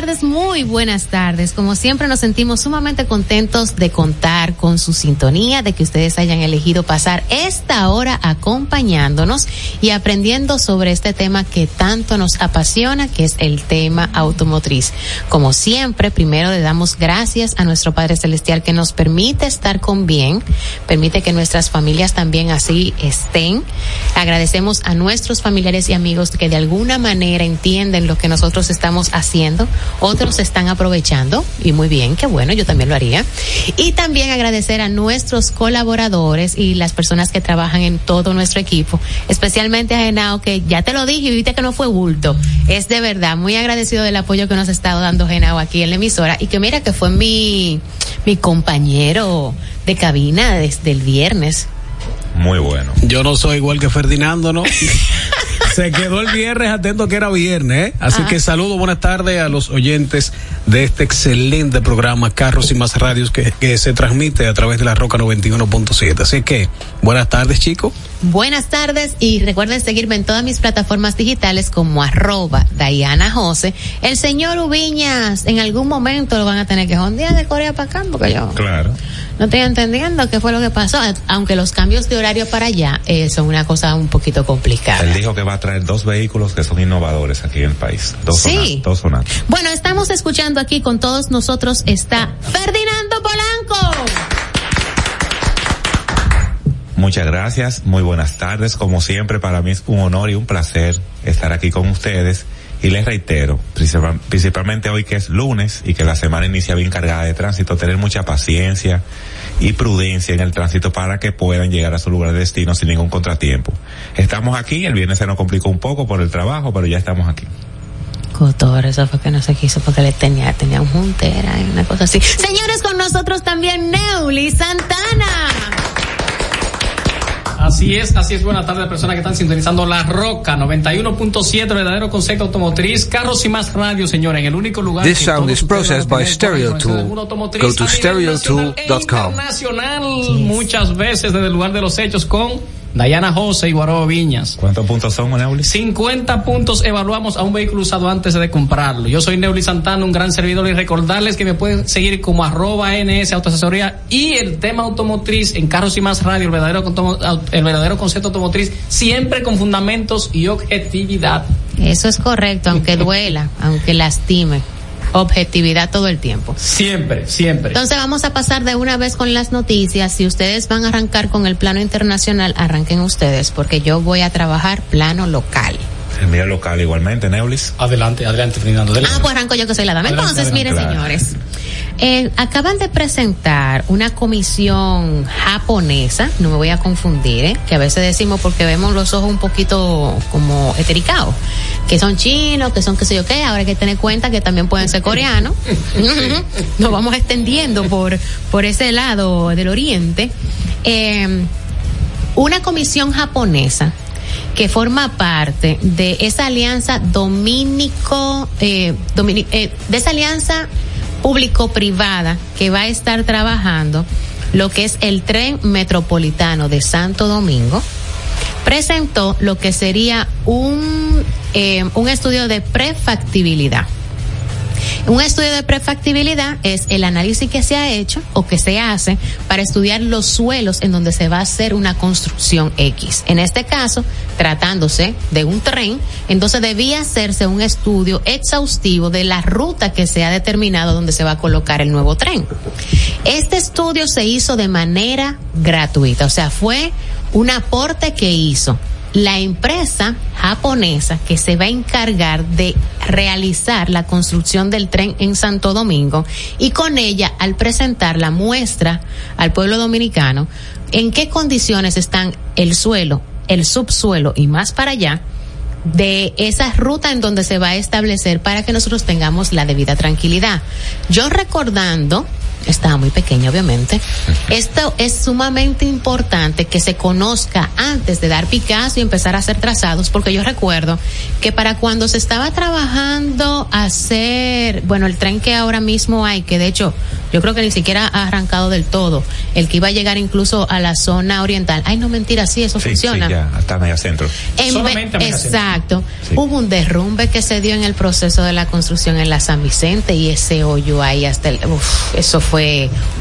tardes, muy buenas tardes. Como siempre nos sentimos sumamente contentos de contar con su sintonía, de que ustedes hayan elegido pasar esta hora acompañándonos y aprendiendo sobre este tema que tanto nos apasiona, que es el tema automotriz. Como siempre, primero le damos gracias a nuestro Padre Celestial que nos permite estar con bien, permite que nuestras familias también así estén. Agradecemos a nuestros familiares y amigos que de alguna manera entienden lo que nosotros estamos haciendo, otros están aprovechando y muy bien, qué bueno, yo también lo haría. Y también agradecer a nuestros colaboradores y las personas que trabajan en todo nuestro equipo, especialmente a Genao, que ya te lo dije y viste que no fue bulto. Es de verdad muy agradecido del apoyo que nos ha estado dando Genao aquí en la emisora y que mira que fue mi, mi compañero de cabina desde el viernes. Muy bueno. Yo no soy igual que Ferdinando, ¿no? Se quedó el viernes atento que era viernes, ¿eh? Así que saludo, buenas tardes a los oyentes de este excelente programa Carros y Más Radios que, que se transmite a través de la Roca 91.7. Así que, buenas tardes, chicos. Buenas tardes y recuerden seguirme en todas mis plataformas digitales como arroba Diana Jose. El señor Ubiñas en algún momento lo van a tener que jondear de Corea para acá porque yo Claro. no estoy entendiendo qué fue lo que pasó, aunque los cambios de horario para allá eh, son una cosa un poquito complicada. Él dijo que va a traer dos vehículos que son innovadores aquí en el país. Dos Sí. dos. Bueno, estamos escuchando aquí con todos nosotros está Ferdinando Polanco. Muchas gracias, muy buenas tardes. Como siempre, para mí es un honor y un placer estar aquí con ustedes. Y les reitero, principal- principalmente hoy que es lunes y que la semana inicia bien cargada de tránsito, tener mucha paciencia y prudencia en el tránsito para que puedan llegar a su lugar de destino sin ningún contratiempo. Estamos aquí, el viernes se nos complicó un poco por el trabajo, pero ya estamos aquí. Cotor, eso fue que no se quiso porque le tenía, tenía un juntera y una cosa así. Señores, con nosotros también Neuli Santana. Así es, así es. Buenas tardes, personas que están sintonizando La Roca 91.7, verdadero concepto automotriz, carros y más radio, señores, en el único lugar. This que sound is processed by Stereo Tool. Go to nacional e stereotool.com. internacional, muchas veces desde el lugar de los hechos con Dayana Jose y Guarobo Viñas. ¿Cuántos puntos son, Neuli? 50 puntos evaluamos a un vehículo usado antes de comprarlo. Yo soy Neuli Santana, un gran servidor y recordarles que me pueden seguir como arroba NS Autoasesoría y el tema automotriz en Carros y Más Radio, el verdadero, el verdadero concepto automotriz, siempre con fundamentos y objetividad. Eso es correcto, aunque duela, aunque lastime. Objetividad todo el tiempo. Siempre, siempre. Entonces vamos a pasar de una vez con las noticias. Si ustedes van a arrancar con el plano internacional, arranquen ustedes, porque yo voy a trabajar plano local. El mío local igualmente, Neulis. Adelante, adelante, Fernando. Ah, pues arranco yo que soy la dama. Adelante, Entonces, miren, adelante. señores, eh, acaban de presentar una comisión japonesa, no me voy a confundir, ¿eh? que a veces decimos porque vemos los ojos un poquito como etericados, que son chinos, que son qué sé yo qué, ahora hay que tener cuenta que también pueden ser coreanos. Nos vamos extendiendo por, por ese lado del oriente. Eh, una comisión japonesa que forma parte de esa alianza dominico, eh, domini- eh, de esa alianza público-privada que va a estar trabajando lo que es el tren metropolitano de Santo Domingo, presentó lo que sería un, eh, un estudio de prefactibilidad. Un estudio de prefactibilidad es el análisis que se ha hecho o que se hace para estudiar los suelos en donde se va a hacer una construcción X. En este caso, tratándose de un tren, entonces debía hacerse un estudio exhaustivo de la ruta que se ha determinado donde se va a colocar el nuevo tren. Este estudio se hizo de manera gratuita, o sea, fue un aporte que hizo la empresa japonesa que se va a encargar de realizar la construcción del tren en Santo Domingo y con ella al presentar la muestra al pueblo dominicano en qué condiciones están el suelo, el subsuelo y más para allá de esa ruta en donde se va a establecer para que nosotros tengamos la debida tranquilidad. Yo recordando estaba muy pequeña, obviamente. Esto es sumamente importante que se conozca antes de dar Picasso y empezar a hacer trazados, porque yo recuerdo que para cuando se estaba trabajando hacer, bueno, el tren que ahora mismo hay, que de hecho yo creo que ni siquiera ha arrancado del todo, el que iba a llegar incluso a la zona oriental. Ay, no mentira, sí, eso Sí, funciona. sí, ya, hasta media centro. En Solamente exacto. Sí. Hubo un derrumbe que se dio en el proceso de la construcción en la San Vicente y ese hoyo ahí hasta el, uf, eso fue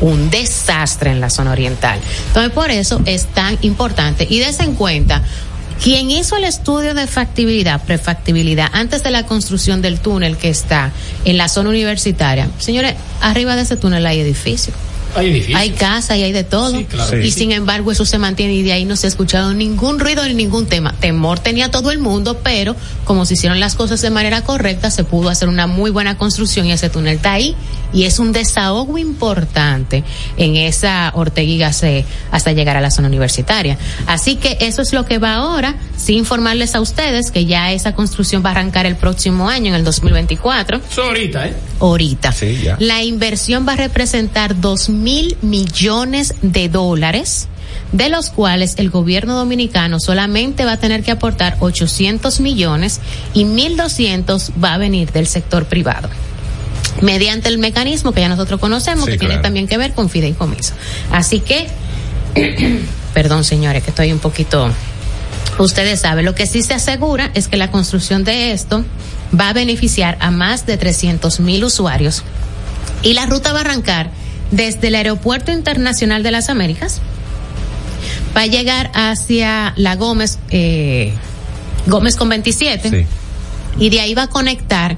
un desastre en la zona oriental. Entonces por eso es tan importante y des en cuenta quien hizo el estudio de factibilidad, prefactibilidad, antes de la construcción del túnel que está en la zona universitaria, señores, arriba de ese túnel hay edificios. Hay edificios. Hay casa y hay de todo. Sí, claro Y sin embargo eso se mantiene y de ahí no se ha escuchado ningún ruido ni ningún tema. Temor tenía todo el mundo, pero como se hicieron las cosas de manera correcta, se pudo hacer una muy buena construcción y ese túnel está ahí y es un desahogo importante en esa Ortega hasta llegar a la zona universitaria. Así que eso es lo que va ahora, sin informarles a ustedes que ya esa construcción va a arrancar el próximo año, en el 2024 Eso ahorita, ¿eh? ahorita. Sí, ya. La inversión va a representar dos mil millones de dólares, de los cuales el gobierno dominicano solamente va a tener que aportar 800 millones y 1.200 va a venir del sector privado. Mediante el mecanismo que ya nosotros conocemos, Sí, que tiene también que ver con fideicomiso. Así que, perdón señores, que estoy un poquito Ustedes saben, lo que sí se asegura es que la construcción de esto va a beneficiar a más de 300 mil usuarios y la ruta va a arrancar desde el Aeropuerto Internacional de las Américas, va a llegar hacia la Gómez, eh, Gómez con 27 Sí. y de ahí va a conectar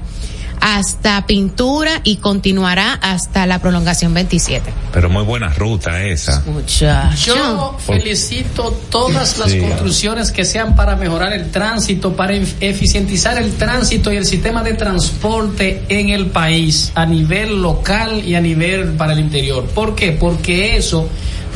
hasta Pintura y continuará hasta la prolongación 27. Pero muy buena ruta esa. Muchacho. Yo felicito todas las Sí. construcciones que sean para mejorar el tránsito, para ef- eficientizar el tránsito y el sistema de transporte en el país a nivel local y a nivel para el interior. ¿Por qué? Porque eso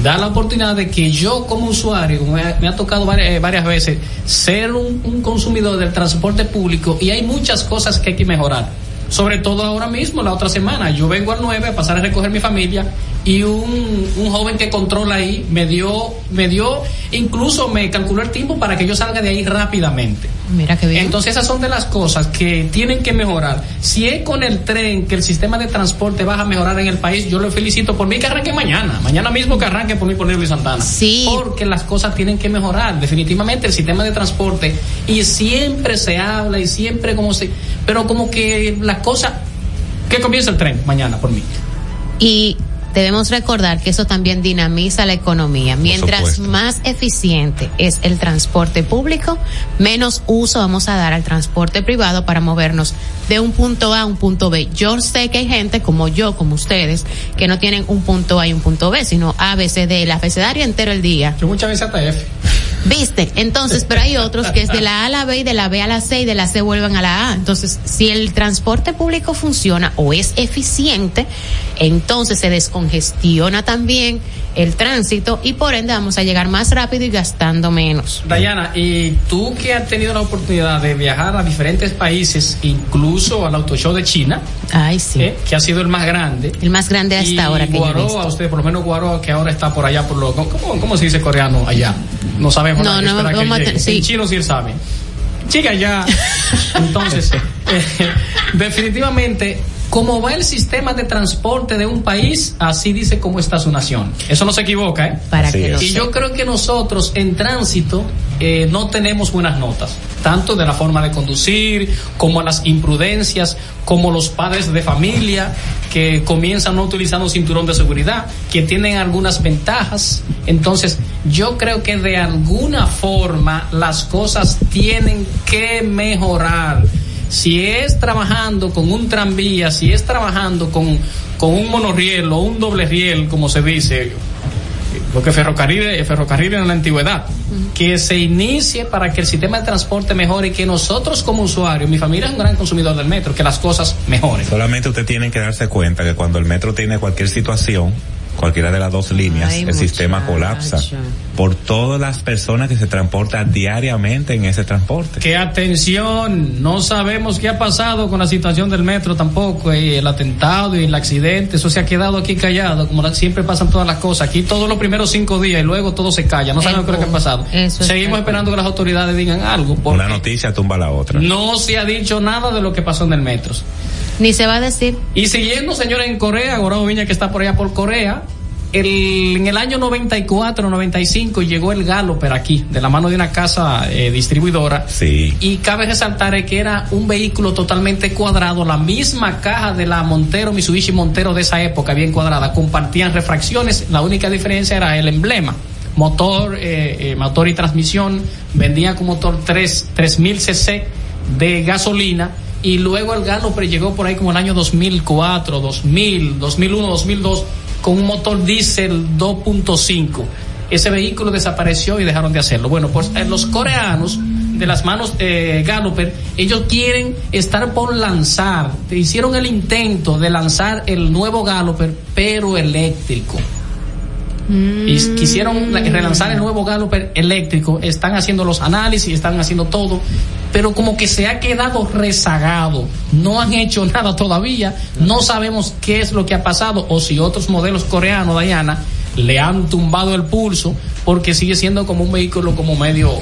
da la oportunidad de que yo como usuario, me ha, me ha tocado varias, eh, varias veces, ser un, un consumidor del transporte público y hay muchas cosas que hay que mejorar. Sobre todo ahora mismo, la otra semana. Yo vengo al 9 a pasar a recoger mi familia y un, un joven que controla ahí me dio, me dio, incluso me calculó el tiempo para que yo salga de ahí rápidamente. Mira qué bien. Entonces esas son de las cosas que tienen que mejorar. Si es con el tren que el sistema de transporte va a mejorar en el país, yo lo felicito por mí que arranque mañana. Mañana mismo que arranque por mí por Luis Santana. Sí. Porque las cosas tienen que mejorar. Definitivamente el sistema de transporte y siempre se habla y siempre como se... Pero como que las cosas... Que comienza el tren mañana por mí. Y debemos recordar que eso también dinamiza la economía. Mientras más eficiente es el transporte público, menos uso vamos a dar al transporte privado para movernos de un punto A a un punto B. Yo sé que hay gente como yo, como ustedes, que no tienen un punto A y un punto B, sino A, B, C, D, el abecedario entero el día. Yo muchas veces hasta F. ¿Viste? Entonces, pero hay otros que es de la A a la B y de la B a la C y de la C vuelven a la A. Entonces, si el transporte público funciona o es eficiente, entonces se descongestiona también el tránsito y por ende vamos a llegar más rápido y gastando menos. Dayana, y tú que has tenido la oportunidad de viajar a diferentes países, incluso al Auto Show de China, Ay, sí. ¿eh? que ha sido el más grande, El más grande hasta y ahora que yo he Guaroa, visto. usted, por lo menos Guaroa, que ahora está por allá, por lo, ¿cómo, cómo se dice coreano allá? No sabemos. No, nada, no, que vamos a sí. En chino sí él sabe. Chica, ya. Entonces, eh, definitivamente, como va el sistema de transporte de un país, así dice cómo está su nación. Eso no se equivoca, ¿eh? Para que lo Y yo creo que nosotros en tránsito eh, no tenemos buenas notas, tanto de la forma de conducir, como las imprudencias, como los padres de familia que comienzan no utilizando cinturón de seguridad, que tienen algunas ventajas. Entonces, yo creo que de alguna forma las cosas tienen que mejorar. Si es trabajando con un tranvía, si es trabajando con, con un monorriel o un doble riel, como se dice, porque ferrocarril, ferrocarril en la antigüedad, que se inicie para que el sistema de transporte mejore y que nosotros como usuarios, mi familia es un gran consumidor del metro, que las cosas mejoren. Solamente usted tiene que darse cuenta que cuando el metro tiene cualquier situación, cualquiera de las dos líneas, Ay, el sistema colapsa por todas las personas que se transportan diariamente en ese transporte. Que atención, no sabemos qué ha pasado con la situación del metro tampoco, y el atentado y el accidente, eso se ha quedado aquí callado, como siempre pasan todas las cosas. Aquí todos los primeros cinco días y luego todo se calla, no sabemos qué es lo que ha pasado. eso Seguimos esperando que las autoridades digan algo, Una noticia tumba la otra. no se ha dicho nada de lo que pasó en el metro. Ni se va a decir. Y siguiendo, señores, en Corea, Gorao Viña que está por allá por Corea, el, en el año 94, 95 llegó el Galloper aquí, de la mano de una casa eh, distribuidora. Sí. Y cabe resaltar que era un vehículo totalmente cuadrado, la misma caja de la Montero, Mitsubishi Montero de esa época, bien cuadrada, compartían refracciones, la única diferencia era el emblema. Motor, eh, eh, motor y transmisión, vendía con motor 3, 3000 cc de gasolina y luego el Galloper llegó por ahí como el año 2004, 2000, 2001, 2002 con un motor diésel 2.5 ese vehículo desapareció y dejaron de hacerlo. Bueno, pues eh, los coreanos de las manos eh, Galloper, ellos quieren estar por lanzar, hicieron el intento de lanzar el nuevo Galloper, pero eléctrico. Y quisieron la- relanzar el nuevo Galloper eléctrico, están haciendo los análisis, están haciendo todo, pero como que se ha quedado rezagado, no han hecho nada todavía, no sabemos qué es lo que ha pasado o si otros modelos coreanos, Diana, le han tumbado el pulso porque sigue siendo como un vehículo como medio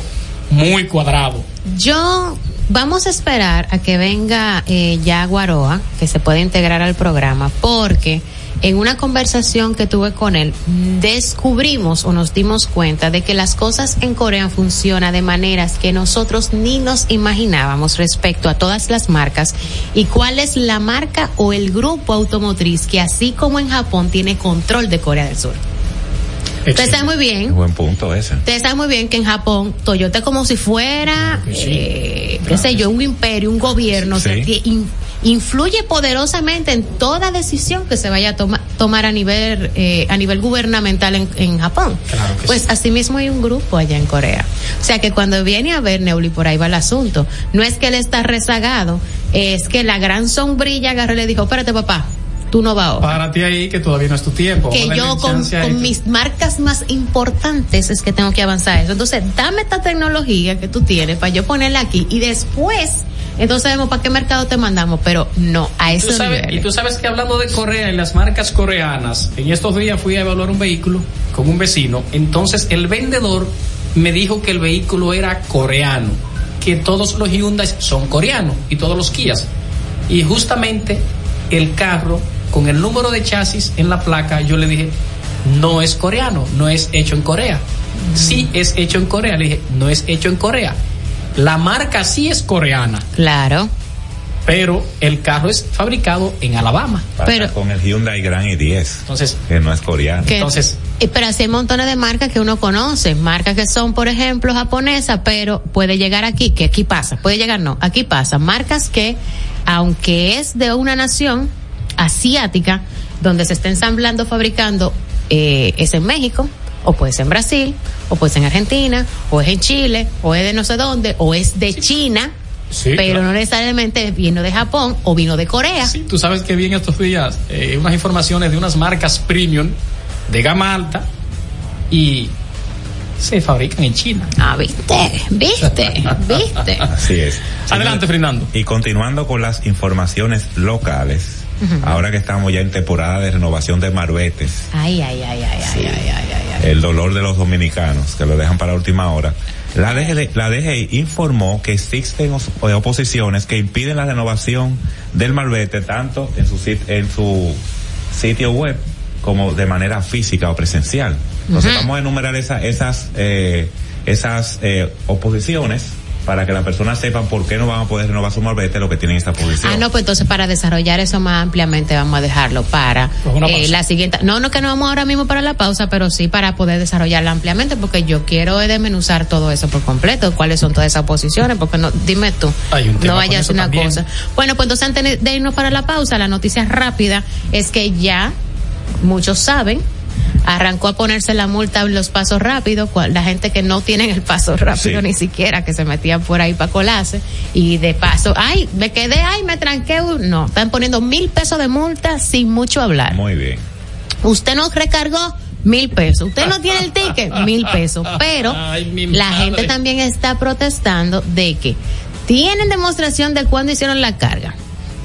muy cuadrado. Yo vamos a esperar a que venga eh, ya Guaroa, que se pueda integrar al programa, porque en una conversación que tuve con él, descubrimos o nos dimos cuenta de que las cosas en Corea funcionan de maneras que nosotros ni nos imaginábamos respecto a todas las marcas y cuál es la marca o el grupo automotriz que así como en Japón tiene control de Corea del Sur. Usted sabe muy bien Buen punto ese. Ustedes saben muy bien que en Japón Toyota es como si fuera, sí. eh, qué sé yo, un imperio, un gobierno, o sea, que in- influye poderosamente en toda decisión que se vaya a toma- tomar a nivel eh, a nivel gubernamental en, en Japón. Claro que pues asimismo hay un grupo allá en Corea. O sea que cuando viene a ver Neuli por ahí va el asunto. No es que él está rezagado, es que la gran sombrilla agarró y le dijo, espérate papá, tú no vas ahora Párate ahí que todavía no es tu tiempo. que yo con, mis marcas más importantes es que tengo que avanzar eso. Entonces, dame esta tecnología que tú tienes para yo ponerla aquí y después, entonces vemos para qué mercado te mandamos, pero no, a eso y tú sabes que hablando de Corea y las marcas coreanas, en estos días fui a evaluar un vehículo con un vecino, entonces el vendedor me dijo que el vehículo era coreano, que todos los Hyundai son coreanos y todos los Kias. Y justamente el carro con el número de chasis en la placa, yo le dije, no es coreano, no es hecho en Corea. Sí es hecho en Corea, le dije, no es hecho en Corea. La marca sí es coreana, Claro. pero el carro es fabricado en Alabama. Pasa Pero- con el Hyundai Grand i10, Entonces, que no es coreano. Que- Entonces- Eh, pero así hay montones de marcas que uno conoce, marcas que son, por ejemplo, japonesas, pero puede llegar aquí, que aquí pasa, puede llegar no, aquí pasa, marcas que, aunque es de una nación asiática, donde se está ensamblando, fabricando, eh, es en México, o puede ser en Brasil, o puede ser en Argentina, o es en Chile, o es de no sé dónde, o es de China, Sí, pero claro. no necesariamente vino de Japón o vino de Corea. sí, tú sabes que vi en estos días eh, unas informaciones de unas marcas premium de gama alta y se fabrican en China. Ah, viste, viste, viste. Así es. Adelante, Fernando. Y continuando con las informaciones locales, ahora que estamos ya en temporada de renovación de marbetes. Ay, ay, ay, ay, sí. ay, ay, ay, ay, El dolor de los dominicanos, que lo dejan para la última hora. La DGI, la DGI informó que existen eh, oposiciones que impiden la renovación del marbete tanto en su, en su sitio web como de manera física o presencial. Entonces vamos a enumerar esa, esas, eh, esas eh, oposiciones para que las personas sepan por qué no van a poder renovar su malvete lo que tienen esta posición. Ah, no, pues entonces para desarrollar eso más ampliamente vamos a dejarlo para Pues eh, la siguiente. No, no que no vamos ahora mismo para la pausa, pero sí para poder desarrollarla ampliamente, porque yo quiero desmenuzar todo eso por completo, cuáles son todas esas posiciones, porque no, dime tú, Hay un tema no con vaya a eso ser una también. cosa. Bueno, pues entonces antes de irnos para la pausa, la noticia rápida es que ya muchos saben arrancó a ponerse la multa en los pasos rápidos, la gente que no tienen el paso rápido Sí. ni siquiera, que se metían por ahí para colarse, y de paso, ay, me quedé, ay, me tranqué, no, están poniendo mil pesos de multa sin mucho hablar. Muy bien. Usted no recargó mil pesos. Usted no tiene el ticket, mil pesos. Pero la gente también está protestando de que tienen demostración de cuándo hicieron la carga.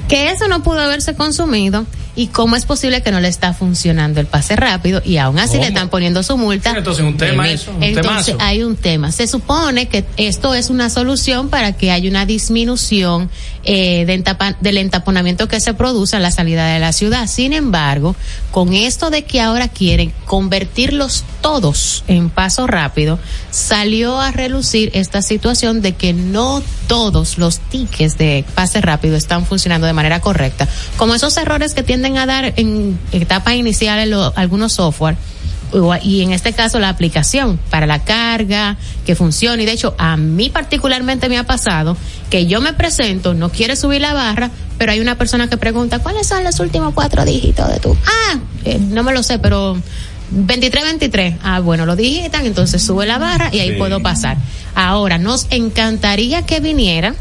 Que eso no pudo haberse consumido y cómo es posible que no le está funcionando el pase rápido y aún así le están poniendo su multa. entonces un tema eso, un entonces hay un tema. Se supone que esto es una solución para que haya una disminución eh, de del entaponamiento que se produce a la salida de la ciudad. Sin embargo, con esto de que ahora quieren convertirlos todos en paso rápido, salió a relucir esta situación de que no todos los tickets de pase rápido están funcionando de manera correcta. Como esos errores que tienden a dar en etapas iniciales algunos software y en este caso la aplicación para la carga que funcione y de hecho a mí particularmente me ha pasado que yo me presento no quiere subir la barra pero hay una persona que pregunta cuáles son los últimos cuatro dígitos de tu ah eh, no me lo sé pero 23, 23. Ah, bueno, lo digitan, entonces sube la barra y ahí puedo pasar. Ahora, nos encantaría que viniera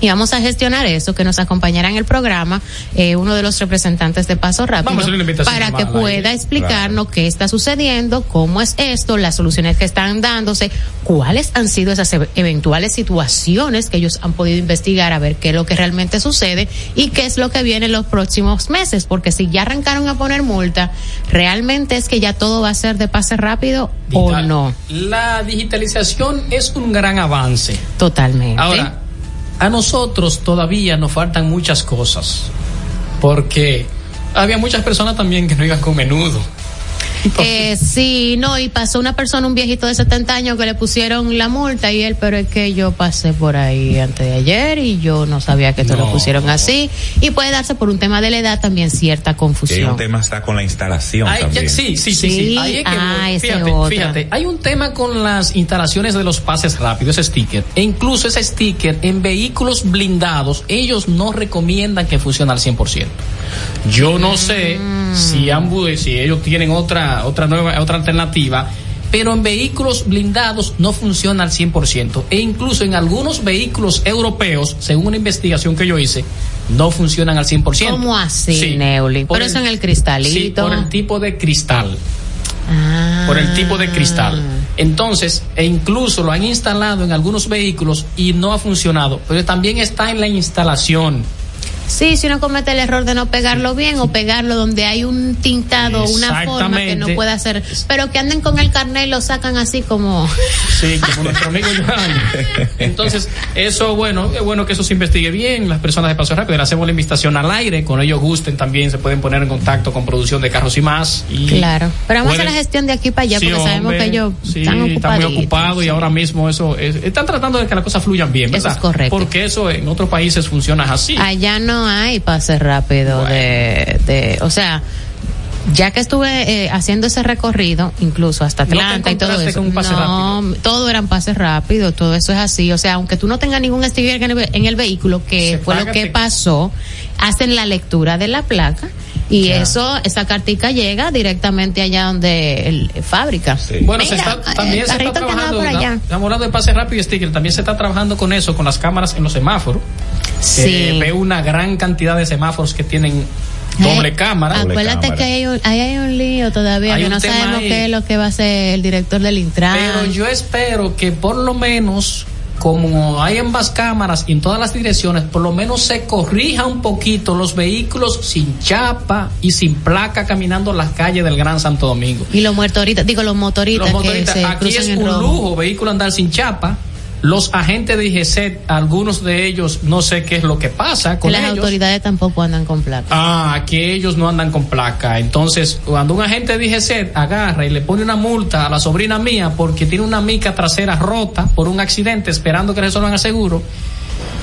y vamos a gestionar eso, que nos acompañará en el programa eh, uno de los representantes de Paso Rápido para que pueda explicarnos qué está sucediendo, cómo es esto, las soluciones que están dándose, cuáles han sido esas e-, eventuales situaciones que ellos han podido investigar a ver qué es lo que realmente sucede y qué es lo que viene en los próximos meses, porque si ya arrancaron a poner multa, realmente es que ya todo va a ser de pase rápido o no. La digitalización es un gran avance. Totalmente. Ahora, a nosotros todavía nos faltan muchas cosas, porque había muchas personas también que no iban con menudo. Eh, sí, no, y pasó una persona, un viejito de 70 años que le pusieron la multa y él, pero es que yo pasé por ahí antes de ayer y yo no sabía que esto lo pusieron así. Y puede darse por un tema de la edad también cierta confusión. Y un tema está con la instalación también. sí, sí, sí, sí. ah, fíjate, fíjate, hay un tema con las instalaciones de los pases rápidos, ese sticker. E incluso ese sticker en vehículos blindados, ellos no recomiendan que funcione al 100%. Yo no sé mm. si, ambos, si ellos tienen otra otra, nueva, otra alternativa, pero en vehículos blindados no funciona al 100%. E incluso en algunos vehículos europeos, según una investigación que yo hice, no funcionan al 100%. ¿Cómo así, Neuli? Por eso en el cristalito. por el tipo de cristal. Ah. Por el tipo de cristal. Entonces, e incluso lo han instalado en algunos vehículos y no ha funcionado. Pero también está en la instalación. Sí, si uno comete el error de no pegarlo bien o pegarlo donde hay un tintado, una forma que no puede hacer, pero que anden con el carnet y lo sacan así como. Sí, como nuestro amigo Johan. Entonces, eso, bueno, es bueno que eso se investigue bien. Las personas de Paso Rápido, le hacemos la invitación al aire, con ellos gusten también, se pueden poner en contacto con producción de carros y más. Y claro, pero vamos a hacer la gestión de aquí para allá, porque sabemos que ellos están ocupados. muy ocupados y ahora mismo eso, están tratando de que las cosas fluyan bien, ¿verdad? Eso es correcto. Porque eso en otros países funciona así. Allá no no hay pase rápido de, de, o sea, ya que estuve eh, haciendo ese recorrido, incluso hasta Atlanta y todo eso, no, todo eran pases rápidos, todo eso es así. O sea, aunque tú no tengas ningún sticker en el, vehículo, que fue lo que pasó, hacen la lectura de la placa y eso, esa cartica llega directamente allá donde el, fábrica. Bueno, se está, también se está trabajando, estamos hablando de pase rápido y sticker, también se está trabajando con eso, con las cámaras en los semáforos. Sí. Eh, veo una gran cantidad de semáforos que tienen doble cámara. Acuérdate que hay un, hay un lío todavía, que no sabemos qué es lo que va a hacer el director del Intran. Pero yo espero que por lo menos como hay ambas cámaras y en todas las direcciones, por lo menos se corrija un poquito los vehículos sin chapa y sin placa caminando las calles del Gran Santo Domingo. Y los motoritas, digo los motoritas. Los motoritas, aquí es un lujo, vehículo andar sin chapa los agentes de IGC, algunos de ellos, no sé qué es lo que pasa con Las autoridades tampoco andan con placa. Ah, que ellos no andan con placa. Entonces, cuando un agente de IGC agarra y le pone una multa a la sobrina mía porque tiene una mica trasera rota por un accidente esperando que resuelvan el seguro,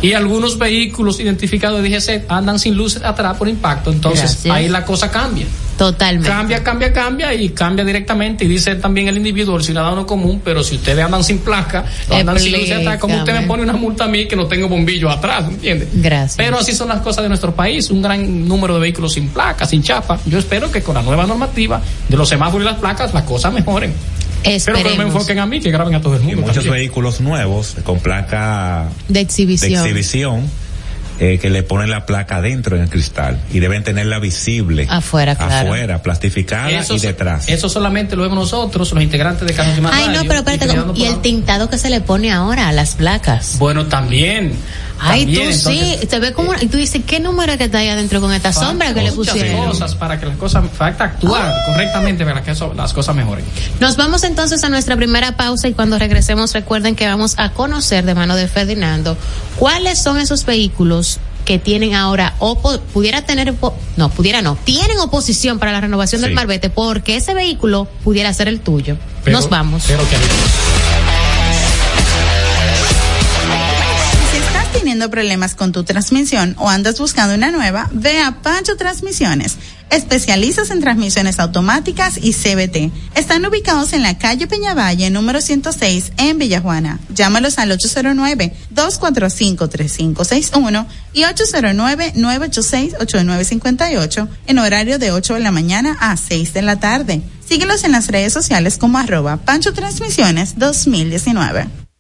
y algunos vehículos identificados de DGC andan sin luces atrás por impacto, entonces ahí la cosa cambia. Totalmente. Cambia, cambia, cambia y cambia directamente. Y dice también el individuo, el ciudadano común, pero si ustedes andan sin placa, andan sin luces atrás, como usted me pone una multa a mí que no tengo bombillo atrás, ¿entiende? Gracias. Pero así son las cosas de nuestro país, un gran número de vehículos sin placa, sin chapa. Yo espero que con la nueva normativa de los semáforos y las placas las cosas mejoren. Pero que me enfoquen a mí, que graben a todo el mundo. muchos vehículos nuevos con placa de exhibición. de exhibición eh, que le ponen la placa dentro en el cristal y deben tenerla visible Afuera, claro. afuera, plastificada Eso, y detrás. eso solamente lo vemos nosotros, los integrantes de Carlos y Ay, no, pero espérate, y por- el tintado que se le pone ahora a las placas. Bueno, también. Ay, también, tú entonces, sí, te ve como, una- y tú dices, ¿qué número que está ahí adentro con esta sombra que le muchas pusieron? cosas para que las cosas, falta actuar correctamente para que eso- las cosas mejoren. Nos vamos entonces a nuestra primera pausa y cuando regresemos recuerden que vamos a conocer de mano de Ferdinando cuáles son esos vehículos que tienen ahora o pudiera tener no pudiera no tienen oposición para la renovación del marbete porque ese vehículo pudiera ser el tuyo Pero- nos vamos Pero que problemas con tu transmisión o andas buscando una nueva, ve a Pancho Transmisiones. Especialistas en transmisiones automáticas y CBT. Están ubicados en la calle Peñavalle, número 106, en Villajuana. Llámalos al 809-245-3561 y 809-986-8958 en horario de 8 de la mañana a 6 de la tarde. Síguelos en las redes sociales como arroba Pancho Transmisiones 2019.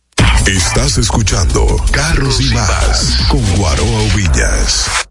Estás escuchando Carros y Más con Guaroa Villas.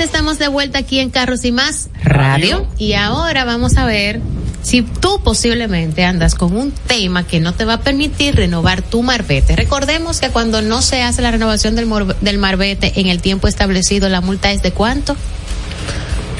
Estamos de vuelta, estamos de vuelta aquí en Carros y Más Radio. Y ahora vamos a ver si tú posiblemente andas con un tema que no te va a permitir renovar tu marbete. Recordemos que cuando no se hace la renovación del, mor- del marbete en el tiempo establecido, la multa es de cuánto?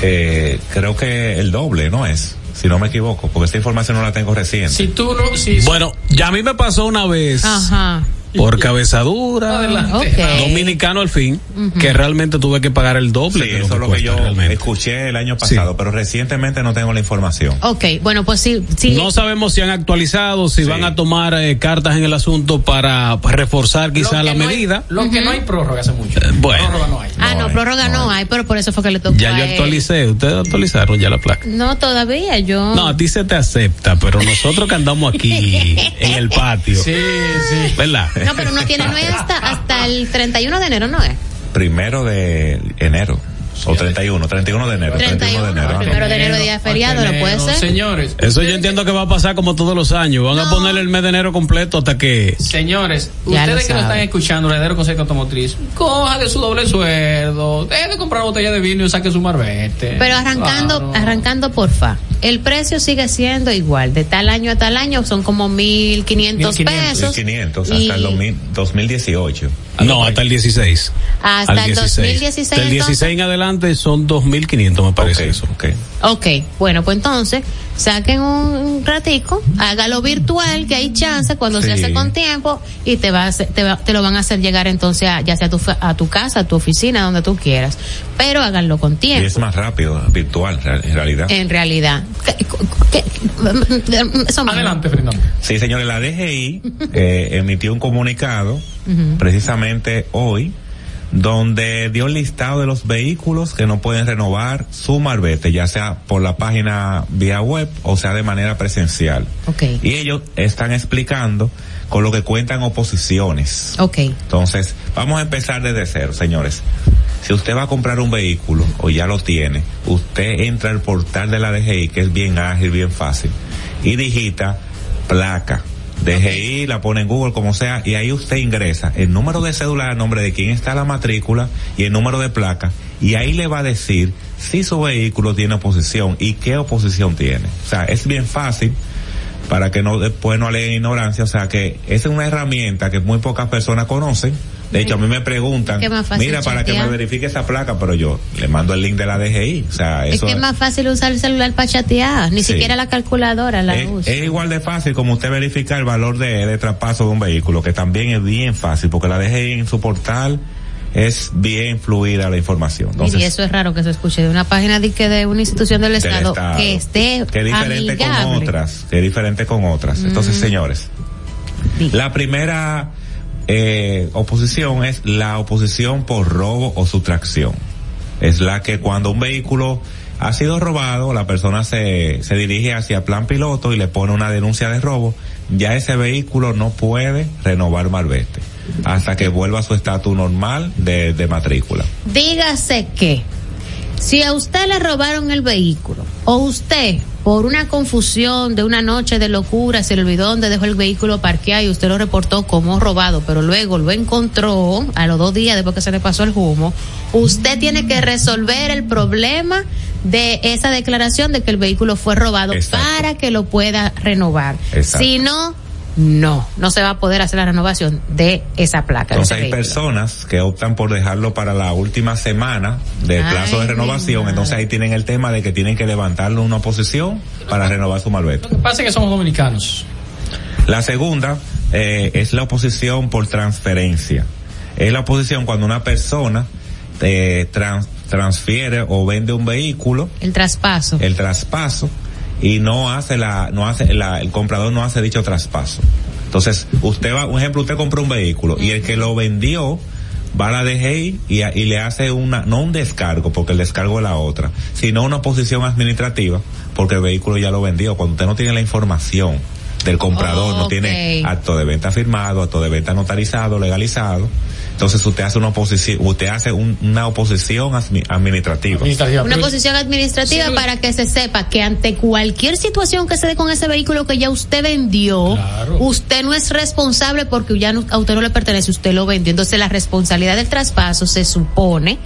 Eh, creo que el doble, ¿no es? Si no me equivoco, porque esta información no la tengo reciente. Si tú no, si, Bueno, ya a mí me pasó una vez Ajá. Por cabezadura, Adelante. Ok. dominicano al fin, que realmente tuve que pagar el doble. Sí, de lo eso que es lo que yo realmente. escuché el año pasado, Sí. pero recientemente no tengo la información. Ok, bueno, pues sí, sí. No sabemos si han actualizado, si Sí. van a tomar eh, cartas en el asunto para reforzar quizá la no hay- medida. lo que no hay prórroga hace mucho. Eh, bueno. Prórroga no hay. ah, no, no hay, prórroga no, no hay, pero por eso fue que le tocó Ya yo él. actualicé, ustedes actualizaron ya la placa. No, todavía, yo. No, a ti se te acepta, pero nosotros que andamos aquí en el patio, Sí, sí. ¿verdad? No, pero no tiene, no es hasta, hasta el 31 de enero, ¿no es? Primero de enero. O 31, 31 de enero. 31 de 31, enero. primero de enero, día feriado, ¿no puede ser? Señores. Eso yo entiendo que va a pasar como todos los años. Van a No. poner el mes de enero completo hasta que. Señores, Ya lo ustedes que lo saben. están escuchando, heredero concepto automotriz, coja de su doble sueldo, deje de comprar botella de vino y saque su marbete. Pero arrancando, Claro. arrancando porfa, el precio sigue siendo igual, de tal año a tal año son como 1.500 1.500, pesos. 1500 hasta y el 2000 2018. No, hasta el 16. Hasta el 2016, Del 16 en adelante son 2.500, me parece eso. ok. Ok, bueno, pues entonces saquen un, ratico, hágalo virtual, que hay chance cuando se Sí. hace con tiempo y te va a hacer- te, va- te lo van a hacer llegar entonces a, ya sea a tu, fa- a tu casa, a tu oficina, donde tú quieras. Pero háganlo con Y tiempo. es más rápido, virtual, real- en realidad. En realidad. ¿Qué-. Adelante, Fernando. Sí, señores, la DGI eh, emitió un comunicado precisamente hoy donde dio el listado de los vehículos que no pueden renovar su marbete, ya sea por la página vía web o sea de manera presencial. Ok. Y ellos están explicando con lo que cuentan oposiciones. Ok. Entonces, vamos a empezar desde cero, señores. Si usted va a comprar un vehículo o ya lo tiene, usted entra al portal de la DGI, que es bien ágil, bien fácil, y digita placa. DGI, la pone en Google, como sea, y ahí usted ingresa el número de cédula, el nombre de quién está la matrícula y el número de placa, y ahí le va a decir si su vehículo tiene oposición y qué oposición tiene. O sea, es bien fácil para que no después no aleguen ignorancia, o sea que esa es una herramienta que muy pocas personas conocen. De hecho, a mí me preguntan, Es es mira, para que me verifique esa placa, pero yo le mando el link de la DGI. O sea, Es eso que es más fácil usar el celular para chatear, ni Sí. siquiera la calculadora la es, usa. es igual de fácil como usted verifica el valor de, de traspaso de un vehículo, que también es bien fácil, porque la DGI en su portal es bien fluida la información. Entonces, y eso es raro que se escuche de una página de, que de una institución del del Estado, Estado, que esté que es diferente con otras, que es diferente con otras. Entonces, Mm. señores, la primera eh, oposición es la oposición por robo o sustracción. Es la que cuando un vehículo ha sido robado, la persona se, se dirige hacia plan piloto y le pone una denuncia de robo, ya ese vehículo no puede renovar marbete hasta que vuelva a su estatus normal de, de matrícula. Dígase que si a usted le robaron el vehículo o usted por una confusión de una noche de locura se le olvidó dónde dejó el vehículo parqueado y usted lo reportó como robado, pero luego lo encontró a los dos días después que se le pasó el humo, usted tiene que resolver el problema de esa declaración de que el vehículo fue robado Exacto. para que lo pueda renovar. Exacto. Si no, no, no se va a poder hacer la renovación de esa placa. Entonces hay vehículo. personas que optan por dejarlo para la última semana del Ay, plazo de renovación, entonces ahí tienen el tema de que tienen que levantarle una oposición para renovar su malvete. Lo que pasa es que somos dominicanos. La segunda eh, es la oposición por transferencia. Es la oposición cuando una persona eh, trans- transfiere o vende un vehículo, El traspaso. el traspaso, y no hace la, no hace la, el comprador no hace dicho traspaso. Entonces, usted va, un ejemplo, usted compró un vehículo y el que lo vendió va a la DGI y, y le hace una, no un descargo, porque el descargo es la otra, sino una oposición administrativa, porque el vehículo ya lo vendió. Cuando usted no tiene la información del comprador, no tiene acto de venta firmado, acto de venta notarizado, legalizado, entonces usted hace una oposición, usted hace un- una oposición administrativa. Administrativa. Una Pero- posición administrativa Sí. para que se sepa que ante cualquier situación que se dé con ese vehículo que ya usted vendió, Claro. usted no es responsable porque ya no- a usted no le pertenece, usted lo vendió. Entonces la responsabilidad del traspaso se supone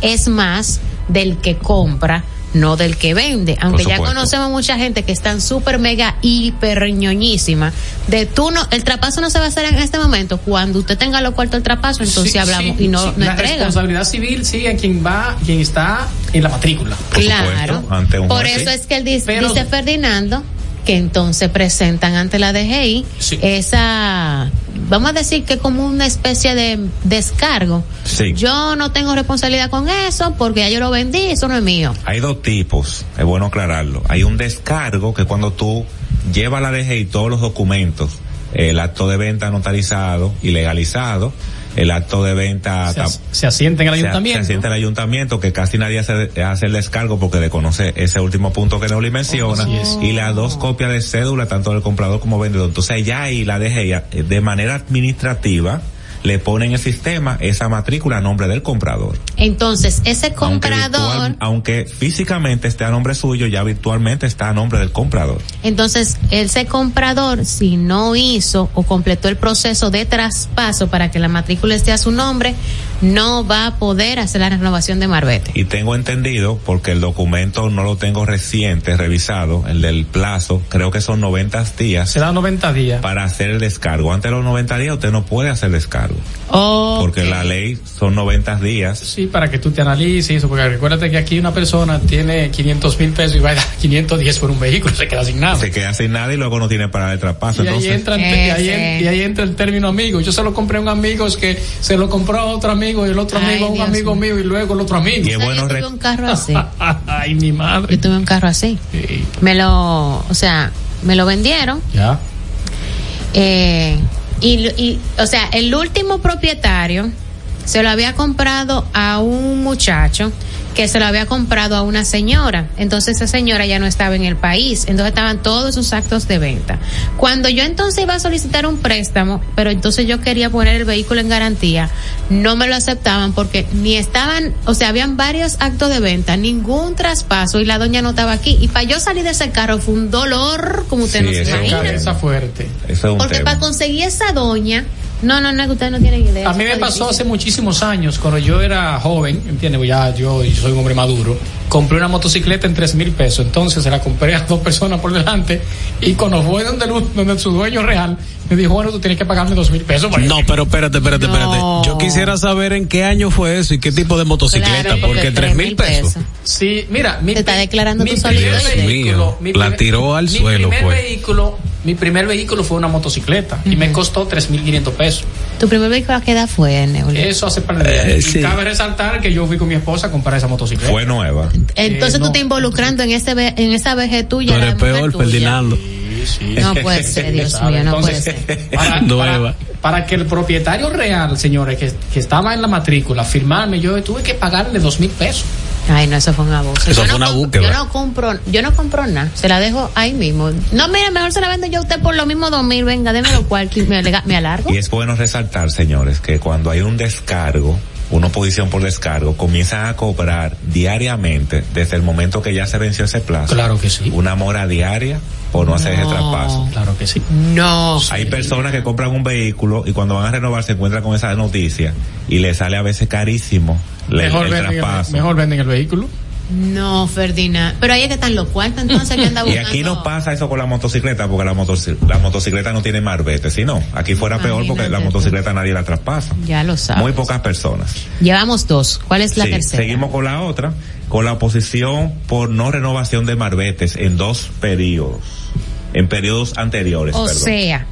es más del que compra, no del que vende. Aunque ya conocemos mucha gente que están súper mega hiper ñoñísima de tú no, el traspaso no se va a hacer en este momento. Cuando usted tenga lo cuarto el traspaso, entonces Sí, hablamos sí, y no, sí. no La entrega. responsabilidad civil sigue quien va, quien está en la matrícula. Por Claro. supuesto, ante un Por juez, eso sí. es que él dice, Pero- dice Ferdinando que entonces presentan ante la DGI Sí. esa, vamos a decir que como una especie de descargo. Sí. Yo no tengo responsabilidad con eso porque ya yo lo vendí, eso no es mío. Hay dos tipos, es bueno aclararlo. Hay un descargo que cuando tú llevas a la DGI todos los documentos, el acto de venta notarizado y legalizado, el acto de venta Se, se asienta en el se- ayuntamiento. Se, asienta el ayuntamiento que casi nadie hace, hace el descargo porque desconoce ese último punto que Neuli menciona y las dos copias de cédula tanto del comprador como vendedor. Entonces ya ahí la DGI de manera administrativa le pone en el sistema esa matrícula a nombre del comprador. Entonces, ese Aunque, comprador, virtual- aunque físicamente esté a nombre suyo, ya virtualmente está a nombre del comprador. entonces ese comprador, si no hizo o completó el proceso de traspaso para que la matrícula esté a su nombre, no va a poder hacer la renovación de Marbete. Y tengo entendido, porque el documento no lo tengo reciente, revisado, el del plazo, creo que son 90 días Se da 90 días. para hacer el descargo. Antes de los 90 días usted no puede hacer descargo, porque la ley son 90 días. Sí, para que tú te analices eso, porque recuérdate que aquí una persona tiene 500 mil pesos y va a dar 510 por un vehículo, se queda sin nada. Se queda sin nada y luego no tiene para el traspaso. Y ahí, entra, y, ahí, y ahí entra el término amigo. Yo se lo compré a un amigo es que se lo compró a otro amigo y el otro Ay, amigo a un Dios amigo mío. mío y luego el otro amigo. Sea, bueno yo tuve un carro así. Ay, mi madre. Yo tuve un carro así. Sí. Me lo, o sea, me lo vendieron. Ya. Eh, y, y, o sea, el último propietario se lo había comprado a un muchacho que se lo había comprado a una señora. Entonces esa señora ya no estaba en el país. Entonces estaban todos esos actos de venta. Cuando yo entonces iba a solicitar un préstamo, pero entonces yo quería poner el vehículo en garantía, no me lo aceptaban porque ni estaban, o sea, habían varios actos de venta, ningún traspaso y la doña no estaba aquí. Y para yo salir de ese carro fue un dolor, como usted Sí, no se imagina. Cabeza fuerte. Eso es un Porque tema. para conseguir esa doña, no, no, no, que ustedes no tienen idea. A mí me pasó hace muchísimos años, cuando yo era joven, ¿entiendes? Pues Ya yo, yo soy un hombre maduro. Compré una motocicleta en tres mil pesos. Entonces se la compré a dos personas por delante. Y cuando fue donde, donde su dueño real, me dijo, bueno, tú tienes que pagarme dos mil pesos. No, pero espérate, espérate, No. espérate. Yo quisiera saber en qué año fue eso y qué tipo de motocicleta, Claro, porque tres mil pesos. Sí, mira, mi Te está declarando mi tu solidaridad. Dios mío, mi la tiró al mi suelo, primer fue. vehículo, mi primer vehículo fue una motocicleta y me costó 3.500 pesos. Tu primer vehículo a qué edad fue, Neulio? Eso hace par de días. Eh, y sí. cabe resaltar que yo fui con mi esposa a comprar esa motocicleta. Fue nueva. Entonces Eh, tú no. te involucrando en ese ve- en esa vejez Tú tuya. eres la mujer peor. Ferdinando. Sí, sí. No puede ser, Dios mío, no Entonces, puede ser. Para, Nueva. para- para que el propietario real, señores, que, que estaba en la matrícula, firmarme, yo tuve que pagarle dos mil pesos. Ay, no, eso fue un abuso. Eso yo fue no una comp- búsqueda. Yo no compro, yo no compro nada. Se la dejo ahí mismo. No, mire, mejor se la vendo yo a usted por lo mismo dos mil. Venga, démelo cual, que me, me alargo. Y es bueno resaltar, señores, que cuando hay un descargo, una oposición por descargo, comienzan a cobrar diariamente, desde el momento que ya se venció ese plazo, Claro que sí. una mora diaria por no, hacer ese traspaso. Claro que sí. No. Hay personas que compran un vehículo y cuando van a renovar se encuentran con esa noticia y le sale a veces carísimo Mejor, el venden el, traspaso. mejor venden el vehículo. No, Ferdinand. Pero ahí es que están los cuartos entonces que anda Y buscando. aquí no pasa eso con la motocicleta porque la, motoci- la motocicleta no tiene marbete, si no, aquí fuera peor porque la tú. motocicleta nadie la traspasa. Ya lo sabes. Muy pocas personas. Llevamos dos. ¿Cuál es la Sí, tercera? seguimos con la otra, con la oposición por no renovación de marbetes en dos periodos, en periodos anteriores, O perdón. sea,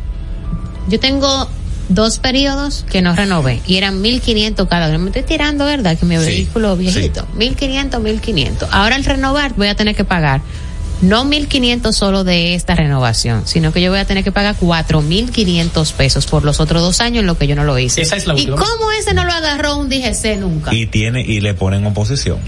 yo tengo dos periodos que no renové y eran 1500 cada uno. Me estoy tirando, ¿verdad? Que mi Sí, vehículo viejito. 1500, 1500. Ahora al renovar voy a tener que pagar no 1500 solo de esta renovación, sino que yo voy a tener que pagar 4500 pesos por los otros dos años en lo que yo no lo hice. Esa es la ¿Y última. cómo ese no lo agarró un DGC nunca? Y tiene, y le ponen oposición,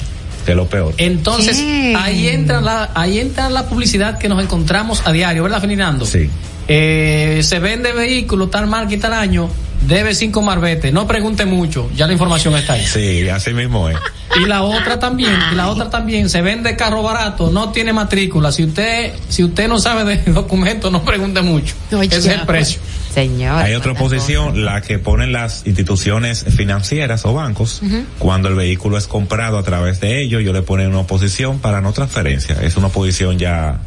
que es lo peor. Entonces, ¿Qué? ahí entra la, ahí entra la publicidad que nos encontramos a diario, ¿verdad, Ferdinando? Sí. Eh, se vende vehículo tal marca y tal año, debe cinco marbetes. No pregunte mucho, ya la información está ahí. Sí, así mismo es. Y la otra también, y la otra también, se vende carro barato, no tiene matrícula. Si usted, si usted no sabe de documentos, no pregunte mucho. Oye, Ese es el precio. Señor. Hay otra cuánta oposición, la que ponen las instituciones financieras o bancos. Cuando el vehículo es comprado a través de ellos, yo le ponen una oposición para no transferencia. Es una oposición ya.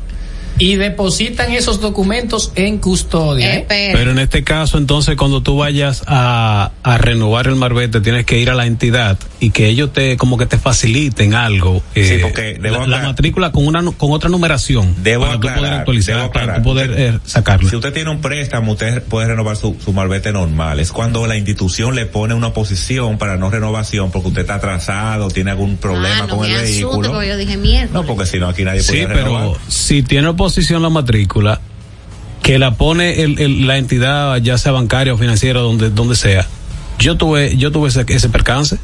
Y depositan esos documentos en custodia. ¿eh? Pero en este caso, entonces, cuando tú vayas a, a renovar el marbete, tienes que ir a la entidad y que ellos te, como que te faciliten algo. eh, Sí, porque debo la, la aclarar- matrícula con una, con otra numeración. Debo para tú poder aclarar, actualizar, debo para aclarar. tú poder eh, sacarlo. Si usted tiene un préstamo, usted puede renovar su, su marbete normal. Es cuando la institución le pone una oposición para no renovación porque usted está atrasado, tiene algún problema Ah, no con el vehículo. porque yo dije mierda. No, porque si no, aquí nadie Sí, renovar. pero si tiene oposición la matrícula, que la pone el, el- la entidad, ya sea bancaria o financiera, donde, donde sea, yo tuve, yo tuve ese, ese percance.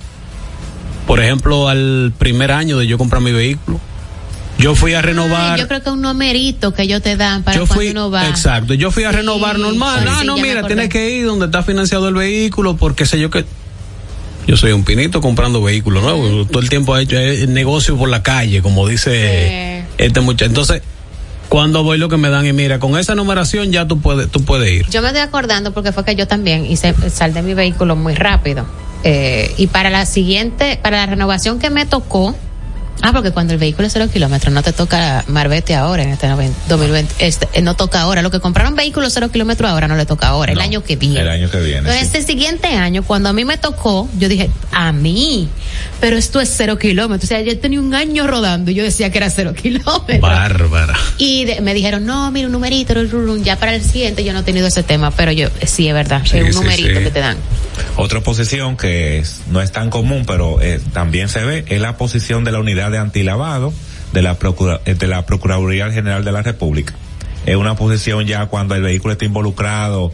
Por ejemplo, al primer año de yo comprar mi vehículo, yo fui a renovar. Ay, yo creo que un numerito que ellos te dan para yo fui, uno va. exacto, yo fui a Sí, renovar normal. sí, ah, sí, no, mira, tienes que ir donde está financiado el vehículo, porque sé yo que yo soy un pinito comprando vehículos nuevos. Todo el tiempo he hecho eh, negocio por la calle, como dice este muchacho. Entonces, cuando voy lo que me dan y mira, con esa numeración ya tú puedes, tú puedes ir. Yo me estoy acordando porque fue que yo también hice sal de mi vehículo muy rápido. Eh, y para la siguiente, para la renovación que me tocó, ah, porque cuando el vehículo es cero kilómetros no te toca Marbete ahora en este 90 2020, este, eh, no toca ahora. Lo que compraron vehículos cero kilómetros ahora no le toca ahora, el año que viene. El año que viene. Entonces, sí. este siguiente año, cuando a mí me tocó, yo dije, a mí, pero esto es cero kilómetros. O sea, yo tenía un año rodando y yo decía que era cero kilómetros. Bárbara. Y de- me dijeron, no, mira, un numerito, ya para el siguiente yo no he tenido ese tema, pero yo, sí, es verdad, Sí, es un sí, numerito que te dan. Otra posición que es- no es tan común, pero eh, también se ve, es la posición de la unidad de antilavado de la, Procura- eh, de la Procuraduría General de la República. Es una posición ya cuando el vehículo está involucrado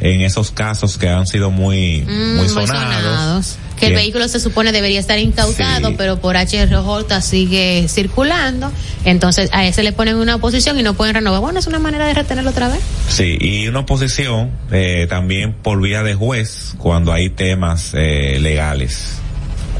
en esos casos que han sido muy, Mm, muy muy sonados. Que el vehículo se supone debería estar incautado, Sí. pero por HRJ sigue circulando. Entonces a ese le ponen una oposición y no pueden renovar. Bueno, es una manera de retenerlo otra vez. Sí, y una oposición eh, también por vía de juez cuando hay temas eh, legales.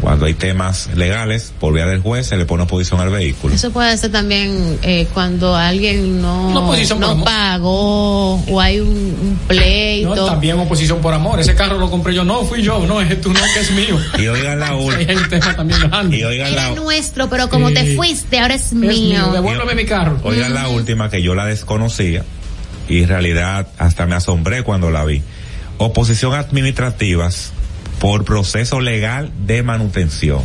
Cuando hay temas legales, por vía del juez se le pone oposición al vehículo. Eso puede ser también eh, cuando alguien no, No, oposición por no amor. pagó o hay un, un pleito. No, también oposición por amor. Ese carro lo compré yo. No, fui yo. No, es tú, no, que es mío. Y oigan la última. hay un tema también grande. Y oigan Era la, nuestro, pero como te fuiste, ahora es Es mío. mío. Devuélveme mi carro. oigan la última que yo la desconocía y en realidad hasta me asombré cuando la vi. Oposición administrativas por proceso legal de manutención.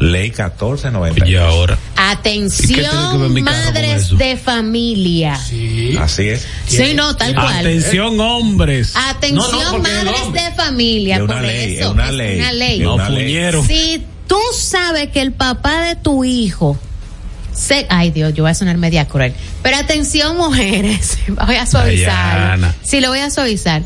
Ley 1490. Y ahora. Atención, ¿Y qué tiene que ver mi carro con madres de familia. Sí. Así es. Sí, no, tal cual. Atención, hombres. Atención, No, no, madres hombre- de familia. Es una por ley, eso, es una ley. Una ley. No, una ley. fuñero. Si tú sabes que el papá de tu hijo se, ay Dios, yo voy a sonar media cruel. Pero atención, mujeres, voy a suavizar. Sí, lo voy a suavizar.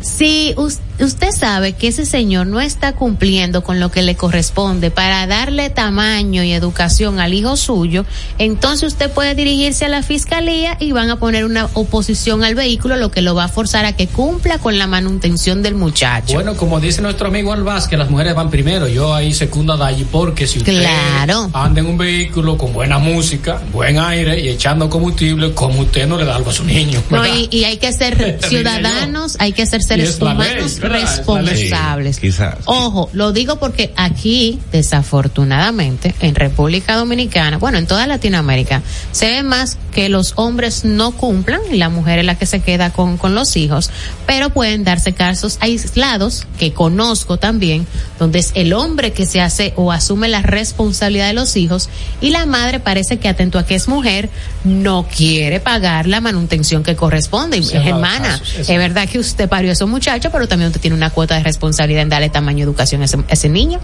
Si us- usted sabe que ese señor no está cumpliendo con lo que le corresponde para darle tamaño y educación al hijo suyo, entonces usted puede dirigirse a la fiscalía y van a poner una oposición al vehículo, lo que lo va a forzar a que cumpla con la manutención del muchacho. Bueno, como dice nuestro amigo Albaz, que las mujeres van primero. Yo ahí secundo a Dayi porque si usted Claro. anda en un vehículo con buena música, buen aire y echando combustible, como usted no le da algo a su niño. No, y, y hay que ser ciudadanos, hay que ser seres humanos responsables. Sí, quizás. Ojo, lo digo porque aquí, desafortunadamente, en República Dominicana, bueno, en toda Latinoamérica, se ve más que los hombres no cumplan y la mujer es la que se queda con, con los hijos, pero pueden darse casos aislados, que conozco también, donde es el hombre que se hace o asume la responsabilidad de los hijos y la madre parece que atento a que es mujer, no quiere pagar la manutención que corresponde. Es hermana, casos, es verdad que usted parió a esos muchachos, pero también usted tiene una cuota de responsabilidad en darle tamaño educación a ese, a ese niño.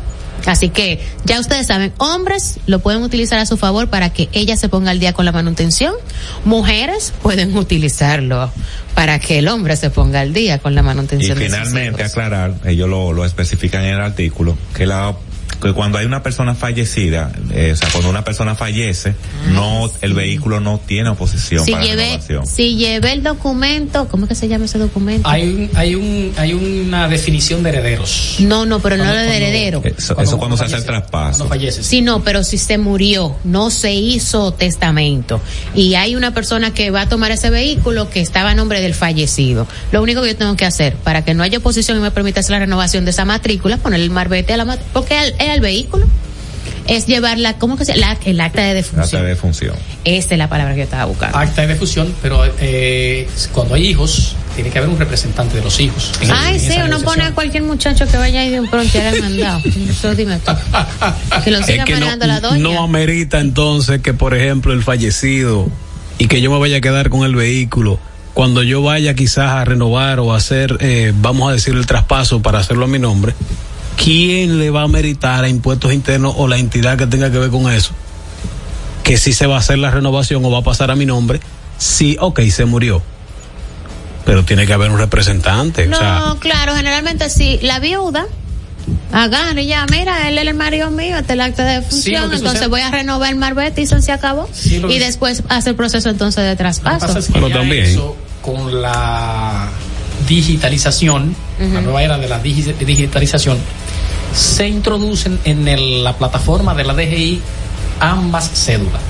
Así que ya ustedes saben, hombres lo pueden utilizar a su favor para que ella se ponga al día con la manutención. Mujeres pueden utilizarlo para que el hombre se ponga al día con la Y manutención. de sus finalmente hijos. aclarar, ellos lo, lo especifican en el artículo, que la que cuando hay una persona fallecida, eh, o sea, cuando una persona fallece, no, el vehículo no tiene oposición si para llevé, renovación. si llevé el documento, ¿cómo es que se llama ese documento? Hay, un, hay, un, hay una definición de herederos. No, no, pero no de heredero. Eso, eso cuando se hace el traspaso. Cuando falleces. Sí, no, pero si se murió, no se hizo testamento y hay una persona que va a tomar ese vehículo que estaba a nombre del fallecido. Lo único que yo tengo que hacer para que no haya oposición y me permita hacer la renovación de esa matrícula, poner el marbete a la mat- porque el, el vehículo es llevarla, ¿cómo que se llama? La- el acta de Acta defunción. de función. Esta es la palabra que yo estaba buscando. Acta de fusión, pero eh, cuando hay hijos, tiene que haber un representante de los hijos. en- Ay, en sí, uno pone a cualquier muchacho que vaya ahí de un pronto y haga el mandado. Eso dime tú. Que lo siga Es que manejando la no, doña. no amerita entonces que, por ejemplo, el fallecido y que yo me vaya a quedar con el vehículo, cuando yo vaya quizás a renovar o a hacer, eh, vamos a decir, el traspaso para hacerlo a mi nombre, ¿quién le va a meritar a impuestos internos o la entidad que tenga que ver con eso? Que si se va a hacer la renovación o va a pasar a mi nombre, sí, ok, se murió. Pero tiene que haber un representante. No, o sea, claro, generalmente si la viuda agarra y ya, mira, él es el marido mío, este es el acta de Sí, función, entonces sucede- voy a renovar el marbete y eso se acabó. Sí, y después hace el proceso entonces de Lo que traspaso. pasa es que Pero ya también- eso, con la digitalización, la nueva era de la digi- digitalización, se introducen en el- la plataforma de la DGI ambas cédulas.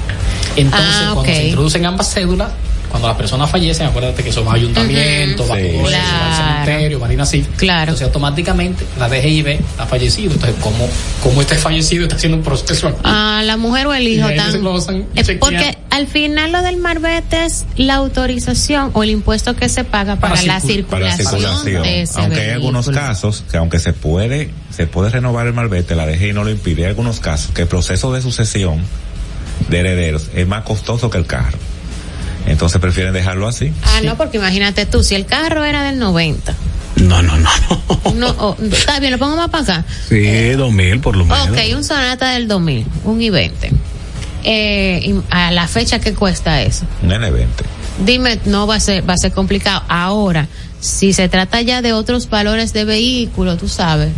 Entonces, Ah, cuando se introducen ambas cédulas, cuando las personas fallecen, acuérdate que eso va a ayuntamiento, va a Sí. al Claro. cementerio, va a así. Claro. Entonces, automáticamente la DGI ve, está fallecido. Entonces, como, como este fallecido está haciendo un proceso aquí. A la mujer o el hijo chequean. porque al final lo del marbete es la autorización o el impuesto que se paga para, Para la, circul- para la circulación circulación. de ese Aunque hay algunos vehículo. casos que aunque se puede, se puede renovar el malvete, la DGI no lo impide. Hay algunos casos que el proceso de sucesión de herederos es más costoso que el carro. Entonces prefieren dejarlo así. Ah, no, porque imagínate tú, si el carro era del 90, no, no, no. no. no, oh, está bien, lo pongo más para acá. Sí, dos mil por lo menos. Ok, un Sonata del 2000, un I-20. Eh, y a la fecha que cuesta eso. Un N20. Dime, no va a ser, va a ser complicado. Ahora, Si se trata ya de otros valores de vehículo, tú sabes,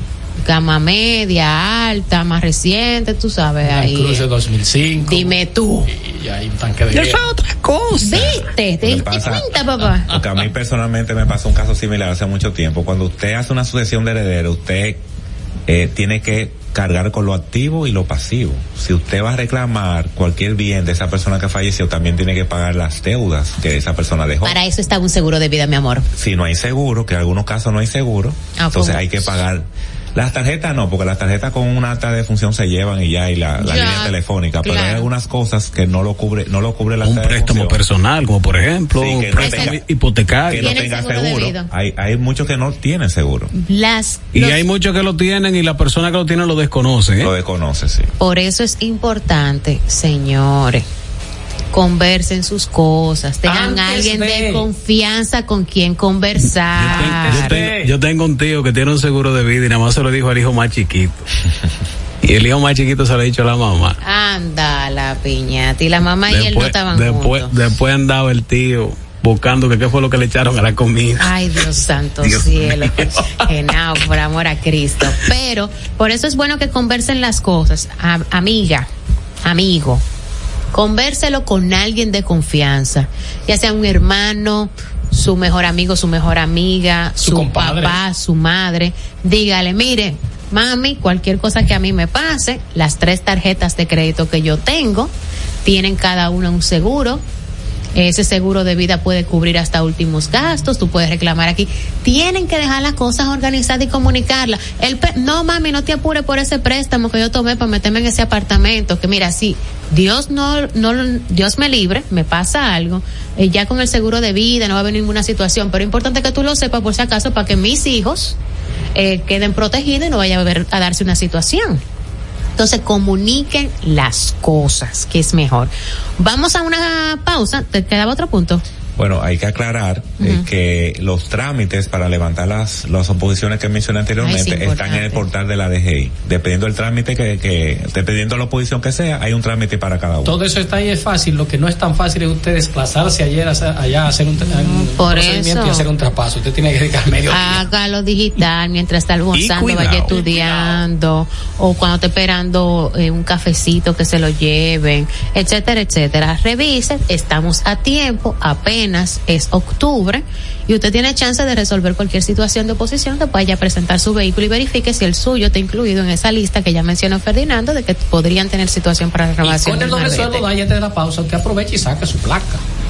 gama media, alta, más reciente, tú sabes, Land ahí. Cruiser 2005. Dime tú. Y hay un tanque de guerra. es otra cosa. ¿Viste? ¿Te diste cuenta, papá? Porque a mí personalmente me pasó un caso similar hace mucho tiempo. Cuando usted hace una sucesión de herederos, usted eh, tiene que cargar con lo activo y lo pasivo. Si usted va a reclamar cualquier bien de esa persona que falleció, también tiene que pagar las deudas que esa persona dejó. Para eso está un seguro de vida, mi amor. Si no hay seguro, que en algunos casos no hay seguro, Ah, entonces ¿cómo? hay que pagar. Las tarjetas no, porque las tarjetas con una acta de función se llevan y ya, y la, la Ya, línea telefónica, pero hay claro. algunas cosas que no lo cubre, no lo cubre la Un préstamo personal, como por ejemplo, Sí, que no préstamo tenga- hipotecario. que no tenga seguro. Hay, hay muchos que no tienen seguro. Las, Y los- hay muchos que lo tienen y la persona que lo tiene lo desconoce. ¿eh? Lo desconoce, sí. Por eso es importante, señores, conversen sus cosas, tengan Antes alguien de... de- confianza con quien Yo, conversar. yo tengo- yo tengo un tío que tiene un seguro de vida y nada más se lo dijo al hijo más chiquito. y el hijo más chiquito se lo ha dicho a la mamá. Anda la piñata. Y la mamá y él no estaban después, juntos. después andaba el tío buscando que qué fue lo que le echaron a la comida. Ay, Dios santo Dios cielo. Genao, por amor a Cristo. Pero por eso es bueno que conversen las cosas. A- amiga, amigo, convérselo con alguien de confianza, ya sea un hermano, su mejor amigo, su mejor amiga, Su papá, su madre. Dígale, mire, mami, cualquier cosa que a mí me pase, las tres tarjetas de crédito que yo tengo tienen cada una un seguro. Ese seguro de vida puede cubrir hasta últimos gastos, tú puedes reclamar aquí. Tienen que dejar las cosas organizadas y comunicarlas. El no, mami, no te apures por ese préstamo que yo tomé para meterme en ese apartamento. Que mira, si Dios no, no, Dios me libre, me pasa algo, eh, ya con el seguro de vida no va a haber ninguna situación. Pero es importante que tú lo sepas por si acaso para que mis hijos eh, queden protegidos y no vaya a, haber, a darse una situación. Entonces comuniquen las cosas, que es mejor. Vamos a una pausa. ¿Te quedaba otro punto? Bueno, hay que aclarar eh, que los trámites para levantar las, las oposiciones que mencioné anteriormente Ay, están en el portal de la DGI. Dependiendo del trámite que, que, dependiendo de la oposición que sea, hay un trámite para cada uno. Todo eso está ahí es fácil. Lo que no es tan fácil es usted desplazarse ayer a hacer- allá a hacer un, por procedimiento eso. y hacer un traspaso. Usted tiene que dedicar medio día. Hágalo digital mientras está almorzando, cuidado, vaya estudiando, o cuando esté esperando eh, un cafecito que se lo lleven, etcétera, etcétera. Revisen, estamos a tiempo, apenas es octubre, y usted tiene chance de resolver cualquier situación de oposición que vaya a presentar su vehículo y verifique si el suyo está incluido en esa lista que ya mencionó Ferdinando de que podrían tener situación para Y renovación. con el marbete. sueldo, váyate de la pausa, usted aprovecha y saca su placa.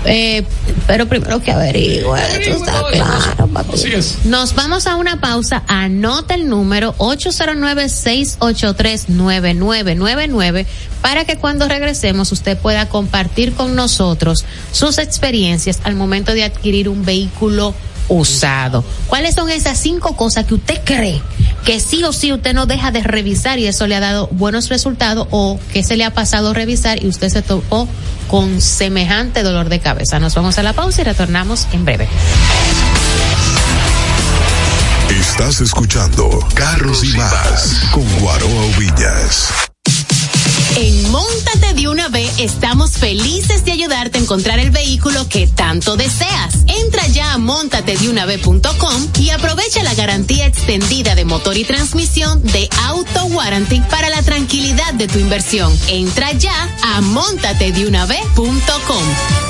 Eh, pero primero que averigüe, todo eso. claro, papi. Así es. Nos vamos a una pausa. Anota el número 809-683-9999 para que cuando regresemos usted pueda compartir con nosotros sus experiencias al momento de adquirir un vehículo usado. ¿Cuáles son esas cinco cosas que usted cree que sí o sí usted no deja de revisar y eso le ha dado buenos resultados o que se le ha pasado revisar y usted se topó con semejante dolor de cabeza? Nos vamos a la pausa y retornamos en breve. Estás escuchando Carros y Más con Guaroa Villas. En Móntate de una vez estamos felices de ayudarte a encontrar el vehículo que tanto deseas. Entra ya a montatedeunave.com y aprovecha la garantía extendida de motor y transmisión de Auto Warranty para la tranquilidad de tu inversión. Entra ya a montatedeunave.com.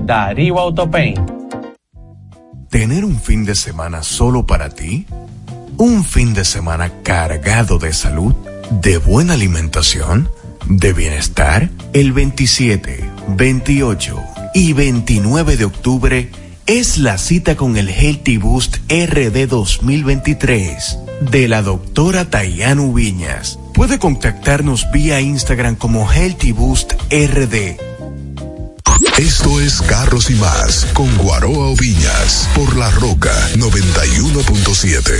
Darío Autopaint. ¿Tener un fin de semana solo para ti? ¿Un fin de semana cargado de salud, de buena alimentación, de bienestar? El 27, 28 y 29 de octubre es la cita con el Healthy Boost RD 2023 de la doctora Tayanu Viñas. Puede contactarnos vía Instagram como Healthy Boost RD esto es Carros y más con Guaroa Oviñas por La Roca 91.7.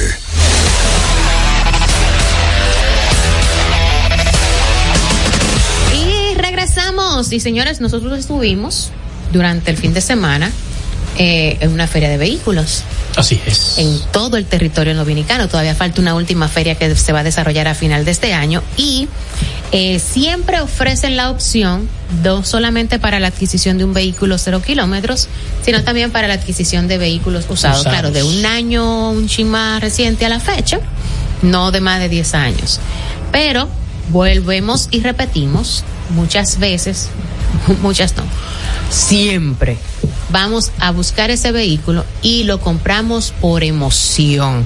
Y regresamos. Y señores, nosotros estuvimos durante el fin de semana eh, en una feria de vehículos. Así es. En todo el territorio dominicano. Todavía falta una última feria que se va a desarrollar a final de este año. Y eh, siempre ofrecen la opción, no solamente para la adquisición de un vehículo cero kilómetros, sino también para la adquisición de vehículos usados. Claro, de un año, un chin más reciente a la fecha, no de más de 10 años. Pero volvemos y repetimos muchas veces, muchas no, siempre vamos a buscar ese vehículo y lo compramos por emoción.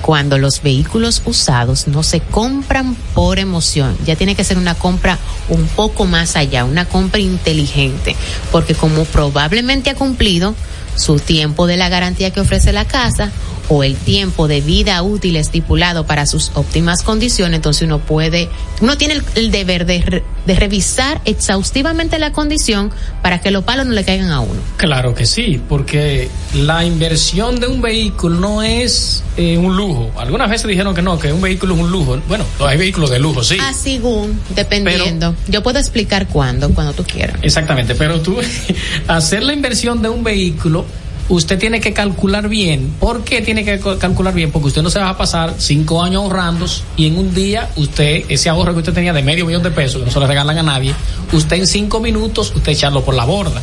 Cuando los vehículos usados no se compran por emoción, ya tiene que ser una compra un poco más allá, una compra inteligente, porque como probablemente ha cumplido su tiempo de la garantía que ofrece la casa o el tiempo de vida útil estipulado para sus óptimas condiciones, entonces uno puede, uno tiene el, deber de, de, revisar exhaustivamente la condición para que los palos no le caigan a uno. Claro que sí, porque la inversión de un vehículo no es eh, un lujo. Algunas veces dijeron que no, que un vehículo es un lujo. Bueno, hay vehículos de lujo, sí. Ah, según, dependiendo. Yo puedo explicar cuándo, cuando tú quieras. Exactamente, pero tú hacer la inversión de un vehículo usted tiene que calcular bien. ¿Por qué tiene que calcular bien? Porque usted no se va a pasar cinco años ahorrando y en un día usted, ese ahorro que usted tenía de medio millón de pesos, que no se le regalan a nadie, usted en cinco minutos, usted echarlo por la borda